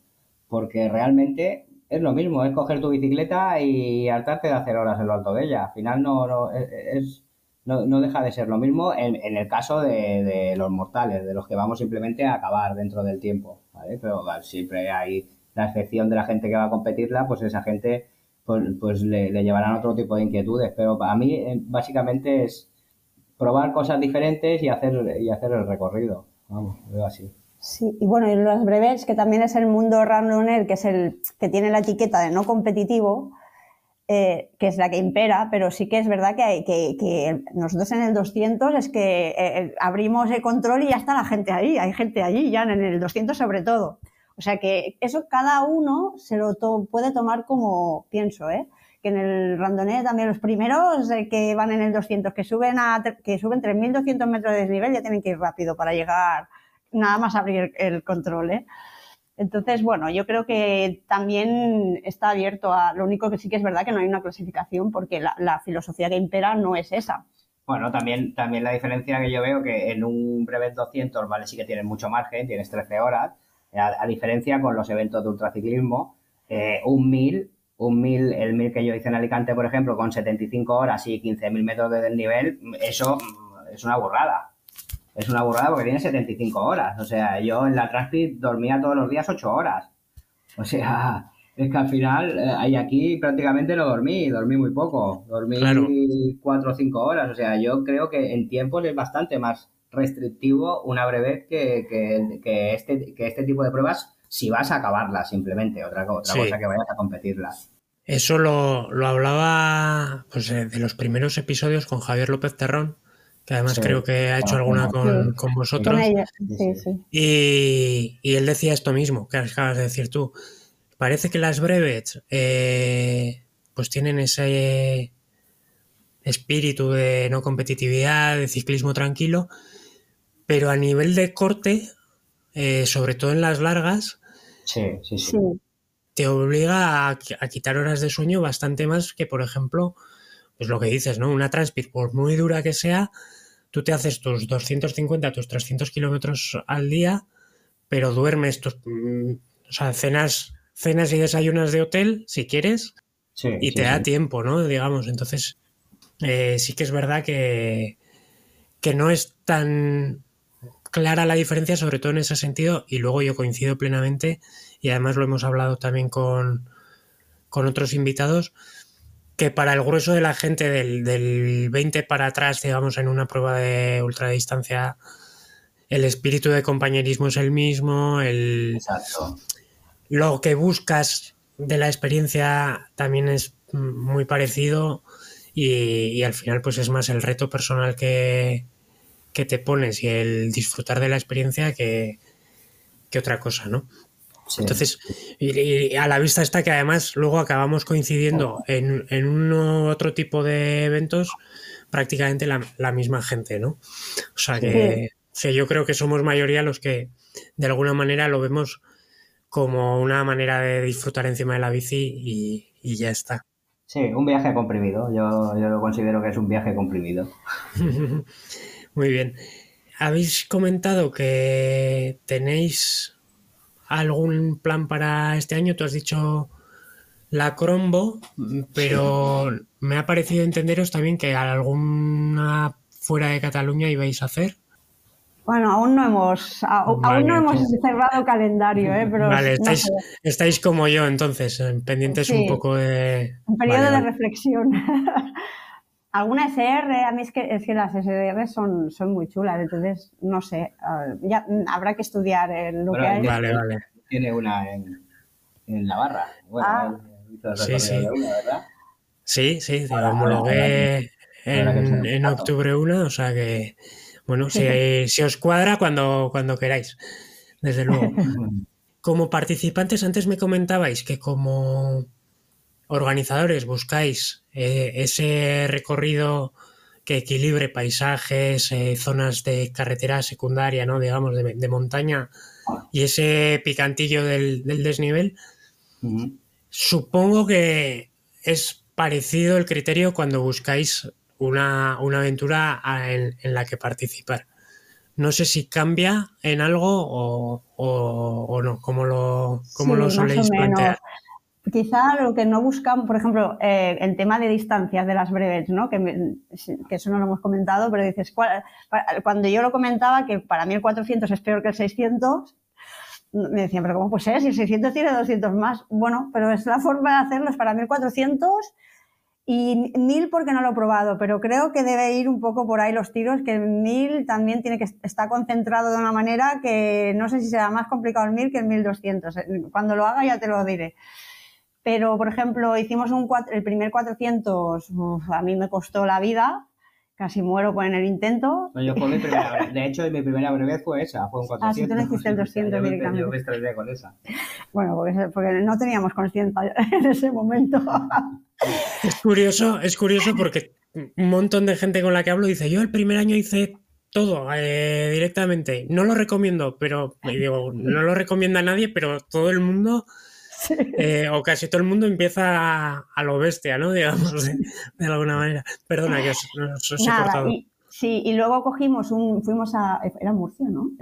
porque realmente es lo mismo, es coger tu bicicleta y hartarte de hacer horas en lo alto de ella. Al final no, no es, no, no, deja de ser lo mismo en, en el caso de, de, los mortales, de los que vamos simplemente a acabar dentro del tiempo, ¿vale? Pero siempre hay la excepción de la gente que va a competirla, pues esa gente pues, pues le, le, llevarán otro tipo de inquietudes, pero para mí eh, básicamente es probar cosas diferentes y hacer, y hacer el recorrido, vamos, veo así. Sí, y bueno, y los breves, que también es el mundo runner, que es el que tiene la etiqueta de no competitivo, eh, que es la que impera, pero sí que es verdad que, hay, que, nosotros en el 200 es que eh, eh, abrimos el control y ya está la gente ahí, hay gente allí ya en el 200 sobre todo. O sea que eso cada uno se lo puede tomar como pienso, ¿eh? que en el randoneo también los primeros que van en el 200, que suben, a, que suben 3.200 metros de desnivel, ya tienen que ir rápido para llegar, nada más abrir el control. ¿eh? Entonces, bueno, yo creo que también está abierto a. Lo único que sí que es verdad que no hay una clasificación porque la, filosofía que impera no es esa. Bueno, también, también la diferencia que yo veo que en un Brevet 200, vale, sí que tienes mucho margen, tienes 13 horas, a, diferencia con los eventos de ultraciclismo, eh, un 1000, un 1000, el 1000 que yo hice en Alicante, por ejemplo, con 75 horas y 15.000 metros de desnivel, eso es una borrada es una burrada porque tiene 75 horas. O sea, yo en la Transpit dormía todos los días 8 horas. O sea, es que al final, ahí aquí prácticamente no dormí, dormí muy poco. Dormí 4 o 5 horas. O sea, yo creo que en tiempos es bastante más restrictivo una brevet que, que, este, que este tipo de pruebas si vas a acabarlas simplemente. Otra, otra cosa que vayas a competirlas. Eso lo, lo hablaba pues, eh, de los primeros episodios con Javier López Terrón, que además creo que ha hecho alguna con, vosotros. y, él decía esto mismo que acabas de decir tú. Parece que las brevets eh, pues tienen ese espíritu de no competitividad, de ciclismo tranquilo, pero a nivel de corte, eh, sobre todo en las largas, te obliga a, a, quitar horas de sueño bastante más que, por ejemplo, pues lo que dices, ¿no? Una Transpir, por muy dura que sea, tú te haces tus 250, tus 300 kilómetros al día, pero duermes, tus, mm, o sea, cenas, cenas y desayunas de hotel, si quieres, y te da tiempo, ¿no? Digamos, entonces, eh, sí que es verdad que, que no es tan clara la diferencia, sobre todo en ese sentido, y luego yo coincido plenamente, y además lo hemos hablado también con, con otros invitados, que para el grueso de la gente del, del 20 para atrás, digamos, en una prueba de ultradistancia, el espíritu de compañerismo es el mismo, el, lo que buscas de la experiencia también es muy parecido y, al final pues es más el reto personal que, que, te pones y el disfrutar de la experiencia que, que otra cosa, ¿no? Entonces, y, a la vista está que además luego acabamos coincidiendo en, en un otro tipo de eventos prácticamente la, misma gente, ¿no? O sea que, yo creo que somos mayoría los que de alguna manera lo vemos como una manera de disfrutar encima de la bici y, ya está. Sí, un viaje comprimido. Yo, yo lo considero que es un viaje comprimido. Muy bien. Habéis comentado que tenéis algún plan para este año? Tú has dicho la Crombo, pero me ha parecido entenderos también que alguna fuera de Cataluña ibais a hacer. Bueno, aún no hemos, aún no hemos cerrado calendario, ¿eh? pero vale, estáis, estáis, como yo entonces, pendientes un poco de... Un periodo de reflexión. Alguna SR, a mí es que, es que las SR son, son muy chulas, entonces no sé, ya habrá que estudiar en lo que hay. Vale, vale. Tiene una en, en Navarra. Bueno, ah. sí, sí. Una, ¿verdad? Sí, sí, homologué en, en octubre una, o sea que, bueno, si, si os cuadra cuando, cuando queráis, desde luego. Como participantes, antes me comentabais que como organizadores buscáis eh, ese recorrido que equilibre paisajes, eh, zonas de carretera secundaria, ¿no? digamos, de, montaña y ese picantillo del, desnivel, supongo que es parecido el criterio cuando buscáis una, aventura en, la que participar. No sé si cambia en algo o, no, como lo, cómo lo soléis plantear quizá lo que no buscamos, por ejemplo, eh, el tema de distancias de las breves, ¿no? Que, eso no lo hemos comentado, pero dices, cuando yo lo comentaba que para mí el 400 es peor que el 600, me decían, pero ¿cómo puede ser? Si el 600 tiene 200 más. Bueno, pero es la forma de hacerlo, es para mí el 400 y 1000 porque no lo he probado, pero creo que debe ir un poco por ahí los tiros, que el 1000 también tiene que estar concentrado de una manera que no sé si será más complicado el 1000 que el 1200. Cuando lo haga ya te lo diré. Pero, por ejemplo, hicimos un el primer 400, a mí me costó la vida, casi muero en el intento. yo mi primera, de hecho, mi primera brevez fue esa, fue un 400. Ah, si tú le hiciste el 200 directamente. Yo me estresé con esa. Bueno, porque, porque no teníamos conciencia en ese momento. Es curioso, es curioso porque un montón de gente con la que hablo dice, yo el primer año hice todo eh, directamente. No lo recomiendo, pero digo, no lo recomienda nadie, pero todo el mundo eh, o casi todo el mundo empieza a, lo bestia, ¿no? Digamos, de, alguna manera. Perdona que os, he cortado. Sí, y luego cogimos un, fuimos a, era Murcia, ¿no?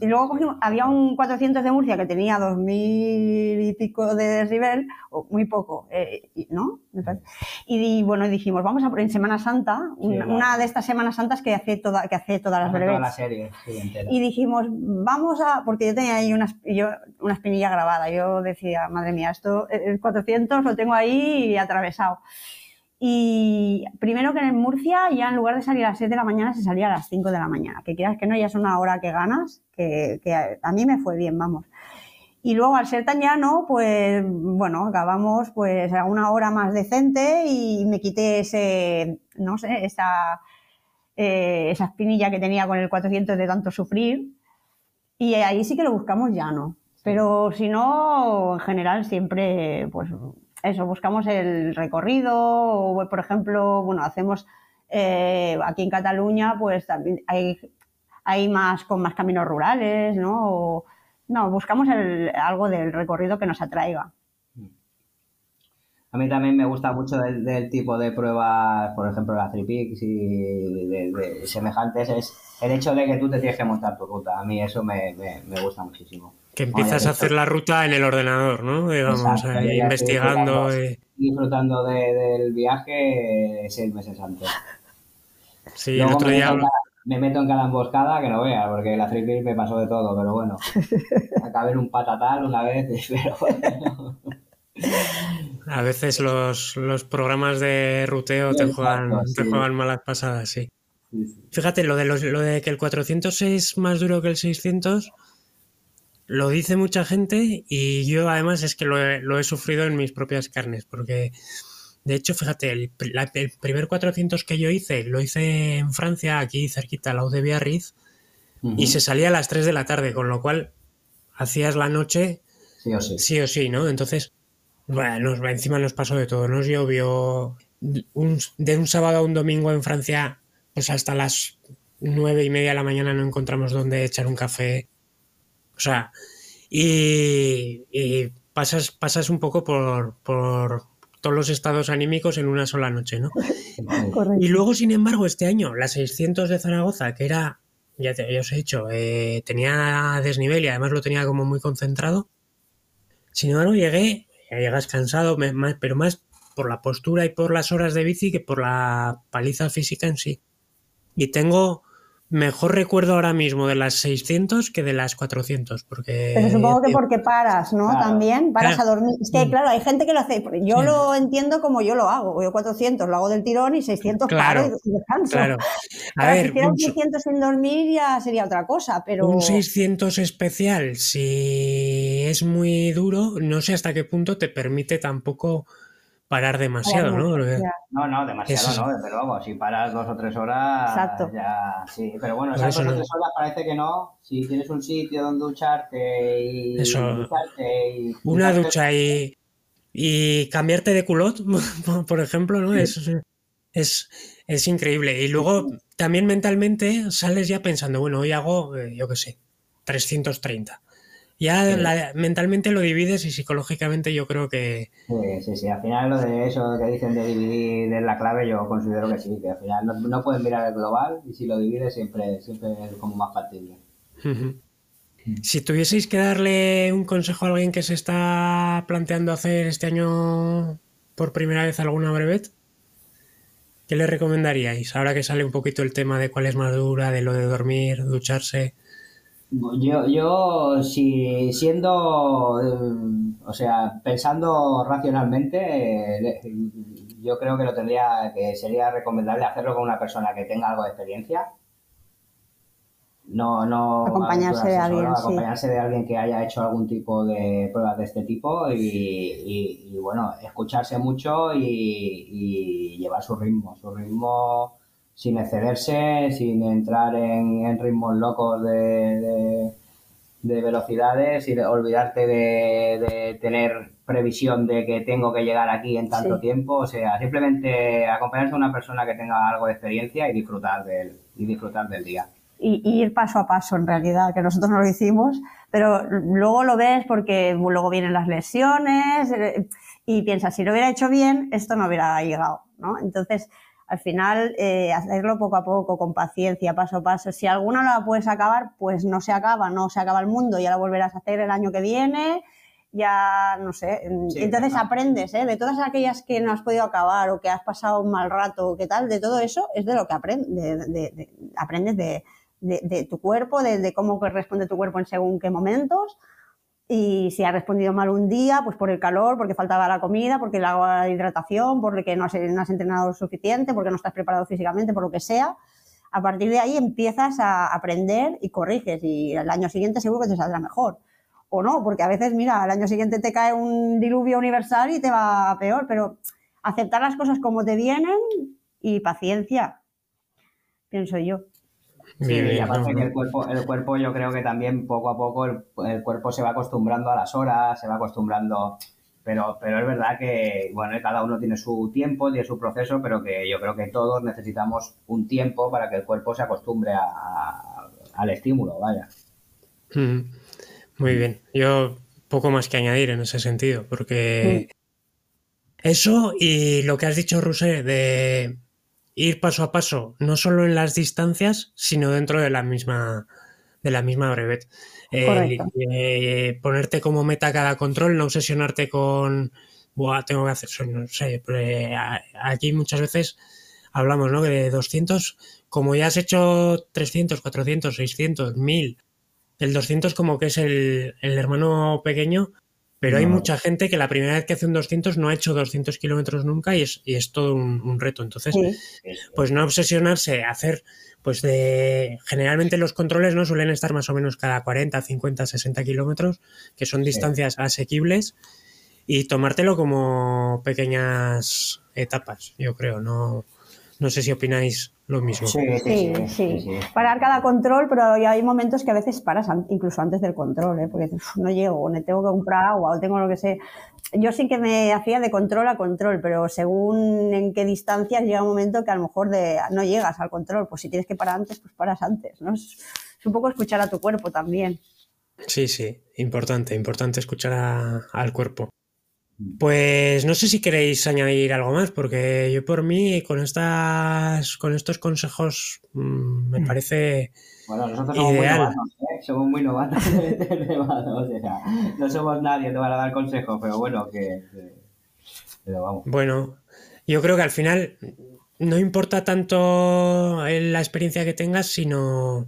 Y luego cogimos, había un 400 de Murcia que tenía 2000 y pico de desnivel, o muy poco, eh, ¿no? Y, bueno, dijimos, vamos a por en Semana Santa, una, de estas Semanas Santas que hace, toda, que hace todas las breves. Toda la serie, Y dijimos, vamos a, porque yo tenía ahí una, yo, una espinilla grabada, yo decía, madre mía, esto, el 400 lo tengo ahí atravesado. Y primero que en Murcia ya en lugar de salir a las 6 de la mañana se salía a las 5 de la mañana. Que quieras que no, ya es una hora que ganas, que, a mí me fue bien, vamos. Y luego al ser tan llano, pues bueno, acabamos pues a una hora más decente y me quité ese, no sé, esa, eh, esa espinilla que tenía con el 400 de tanto sufrir. Y ahí sí que lo buscamos llano. Pero si no, en general siempre, pues eso, buscamos el recorrido, o por ejemplo, bueno, hacemos eh, aquí en Cataluña, pues también hay, hay más con más caminos rurales, ¿no? no, buscamos algo del recorrido que nos atraiga. A mí también me gusta mucho del, tipo de pruebas, por ejemplo, la Tripix y de, semejantes, es el hecho de que tú te tienes que montar tu ruta. A mí eso me gusta muchísimo. Que empiezas a hacer la ruta en el ordenador, ¿no? Digamos, investigando. Disfrutando, del viaje seis meses antes. Sí, el otro día. Me meto en cada emboscada que no vea, porque la free me pasó de todo, pero bueno. Acabé en un patatal una vez, pero bueno. A veces los, programas de ruteo te, juegan, te juegan malas pasadas, sí. Fíjate, lo de, lo de que el 400 es más duro que el 600 lo dice mucha gente y yo además es que lo he, sufrido en mis propias carnes, porque de hecho, fíjate, el, primer 400 que yo hice, lo hice en Francia, aquí cerquita, al lado de Biarritz, y se salía a las 3 de la tarde, con lo cual hacías la noche sí o sí, sí, o sí ¿no? Entonces, bueno, encima nos pasó de todo, nos llovió un, de un sábado a un domingo en Francia, pues hasta las nueve y media de la mañana no encontramos dónde echar un café o sea, y, pasas, pasas un poco por, todos los estados anímicos en una sola noche, ¿no? Y luego, sin embargo, este año, la 600 de Zaragoza, que era ya, te, os he dicho, eh, tenía desnivel y además lo tenía como muy concentrado. Sin embargo, llegué, ya llegas cansado, pero más por la postura y por las horas de bici que por la paliza física en sí. Y tengo mejor recuerdo ahora mismo de las 600 que de las 400, porque... Pero supongo que porque paras, ¿no? También, paras a dormir. Es que, mm. claro, hay gente que lo hace, yo lo entiendo como yo lo hago, yo 400 lo hago del tirón y 600 paro y descanso. Claro. A ver, si un 600 sin dormir ya sería otra cosa, pero... Un 600 especial, si es muy duro, no sé hasta qué punto te permite tampoco parar demasiado, ¿no? No, no, demasiado no, desde luego. Si paras dos o tres horas, ya sí. Pero bueno, esas dos o tres horas parece que no. Si tienes un sitio donde ducharte y, ducharte y una ducha y, y cambiarte de culot, por ejemplo, ¿no? Es, es, es increíble. Y luego también mentalmente sales ya pensando, bueno, hoy hago, eh, yo qué sé, 330 ya mentalmente lo divides y psicológicamente yo creo que... Sí, sí, sí, al final lo de eso que dicen de dividir es la clave, yo considero que sí, que al final no, pueden mirar el global y si lo divides siempre, siempre es como más factible. Si tuvieseis que darle un consejo a alguien que se está planteando hacer este año por primera vez alguna brevet, ¿qué le recomendaríais? Ahora que sale un poquito el tema de cuál es más dura, de lo de dormir, ducharse. Yo, yo si siendo, eh, o sea, pensando racionalmente, yo creo que lo tendría, que sería recomendable hacerlo con una persona que tenga algo de experiencia. No, no. Acompañarse de alguien. Acompañarse de alguien que haya hecho algún tipo de pruebas de este tipo y, y, bueno, escucharse mucho y, y llevar su ritmo. Su ritmo sin excederse, sin entrar en, ritmos locos de, velocidades y olvidarte de, tener previsión de que tengo que llegar aquí en tanto tiempo. O sea, simplemente acompañarse a una persona que tenga algo de experiencia y disfrutar del, y disfrutar del día. Y, ir paso a paso, en realidad, que nosotros no lo hicimos, pero luego lo ves porque luego vienen las lesiones eh, y piensas, si lo hubiera hecho bien, esto no hubiera llegado, ¿no? Entonces, al final eh, hacerlo poco a poco, con paciencia, paso a paso. Si alguna no la puedes acabar, pues no se acaba, no se acaba el mundo, ya la volverás a hacer el año que viene, ya no sé. Entonces aprendes, ¿eh? De todas aquellas que no has podido acabar o que has pasado un mal rato o qué tal, de todo eso es de lo que aprendes, de, aprendes de, tu cuerpo, de, cómo responde tu cuerpo en según qué momentos y si ha respondido mal un día, pues por el calor, porque faltaba la comida, porque de hidratación, porque no has, no has entrenado suficiente, porque no estás preparado físicamente, por lo que sea, a partir de ahí empiezas a aprender y corriges y el año siguiente seguro que te saldrá mejor. O no, porque a veces, mira, al año siguiente te cae un diluvio universal y te va peor, pero aceptar las cosas como te vienen y paciencia, pienso yo. Sí, y aparte que el cuerpo, el cuerpo yo creo que también poco a poco el, cuerpo se va acostumbrando a las horas, se va acostumbrando, pero, pero es verdad que, bueno, cada uno tiene su tiempo, tiene su proceso, pero que yo creo que todos necesitamos un tiempo para que el cuerpo se acostumbre al estímulo, vaya. Muy bien, yo poco más que añadir en ese sentido, porque eso y lo que has dicho, Rusé, de ir paso a paso, no solo en las distancias, sino dentro de la misma, de la misma brevet. Eh, ponerte como meta cada control, no obsesionarte con, Buah, tengo que hacer, no sé, eh, aquí muchas veces hablamos, ¿no? De 200, como ya has hecho 300, 400, 600, 1000, el 200 como que es el, el hermano pequeño pero hay mucha gente que la primera vez que hace un 200 no ha hecho 200 kilómetros nunca y es, y es todo un, reto. Entonces, pues no obsesionarse, hacer, pues de, generalmente los controles no suelen estar más o menos cada 40, 50, 60 kilómetros, que son distancias asequibles, y tomártelo como pequeñas etapas, yo creo. No, no sé si opináis lo mismo. Sí sí, sí, Parar cada control, pero ya hay momentos que a veces paras incluso antes del control, ¿eh? porque no llego, o tengo que comprar agua, o tengo lo que sé. Yo sí que me hacía de control a control, pero según en qué distancias llega un momento que a lo mejor de, no llegas al control. Pues si tienes que parar antes, pues paras antes. ¿no? Es, un poco escuchar a tu cuerpo también. Sí, sí, importante, importante escuchar al cuerpo. Pues no sé si queréis añadir algo más, porque yo por mí con estas, con estos consejos mm, me mm. parece Bueno, nosotros somos muy novatos, ¿eh? Somos muy novatos o sea, no somos nadie te van a dar consejos, pero bueno, que, pero vamos. Bueno, yo creo que al final no importa tanto la experiencia que tengas, sino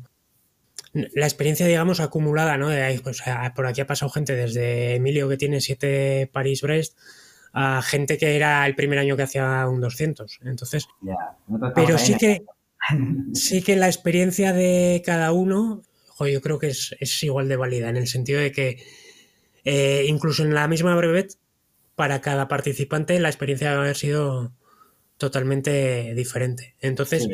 la experiencia, digamos, acumulada, ¿no? De, pues, por aquí ha pasado gente desde Emilio, que tiene siete Paris-Brest, a gente que era el primer año que hacía un 200. Entonces, pero sí que, sí que la experiencia de cada uno, yo creo que es, igual de válida, en el sentido de que eh, incluso en la misma brevet, para cada participante la experiencia debe haber sido totalmente diferente. Entonces,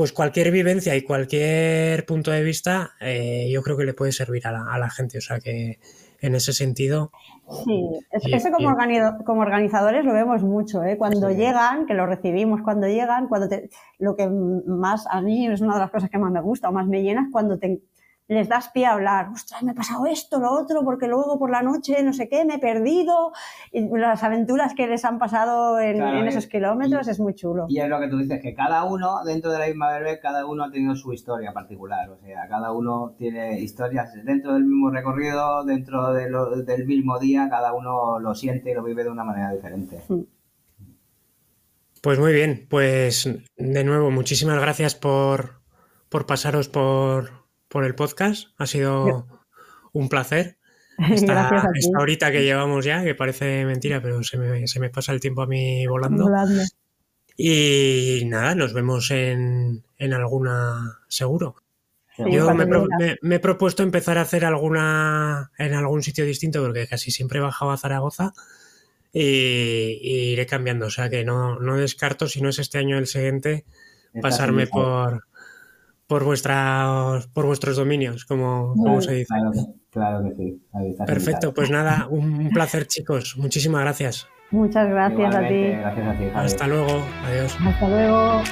pues cualquier vivencia y cualquier punto de vista, eh, yo creo que le puede servir a la, a la gente. O sea que en ese sentido. Sí, eso como, como organizadores lo vemos mucho, ¿eh? cuando llegan, que lo recibimos cuando llegan, cuando lo que más a mí es una de las cosas que más me gusta o más me llena es cuando te, les das pie a hablar, ostras, me ha pasado esto, lo otro, porque luego por la noche no sé qué, me he perdido, y las aventuras que les han pasado en, esos kilómetros es muy chulo. Y es lo que tú dices, que cada uno, dentro de la misma bebé, cada uno ha tenido su historia particular, o sea, cada uno tiene historias dentro del mismo recorrido, dentro del mismo día, cada uno lo siente y lo vive de una manera diferente. Mm. Pues muy bien, pues de nuevo, muchísimas gracias por, por pasaros por, por el podcast. Ha sido un placer. Esta, esta horita que llevamos ya, que parece mentira, pero se me, se me pasa el tiempo a mí volando. Y nada, nos vemos en, en alguna seguro. Yo me, he propuesto empezar a hacer alguna en algún sitio distinto porque casi siempre he bajado a Zaragoza y, iré cambiando. O sea que no, no descarto, si no es este año el siguiente, pasarme por, por, vuestras, por vuestros dominios, como, se dice. Claro que, sí. Perfecto, pues nada, un placer chicos. Muchísimas gracias. Muchas gracias a ti. Gracias a ti. Hasta luego. Adiós. Hasta luego.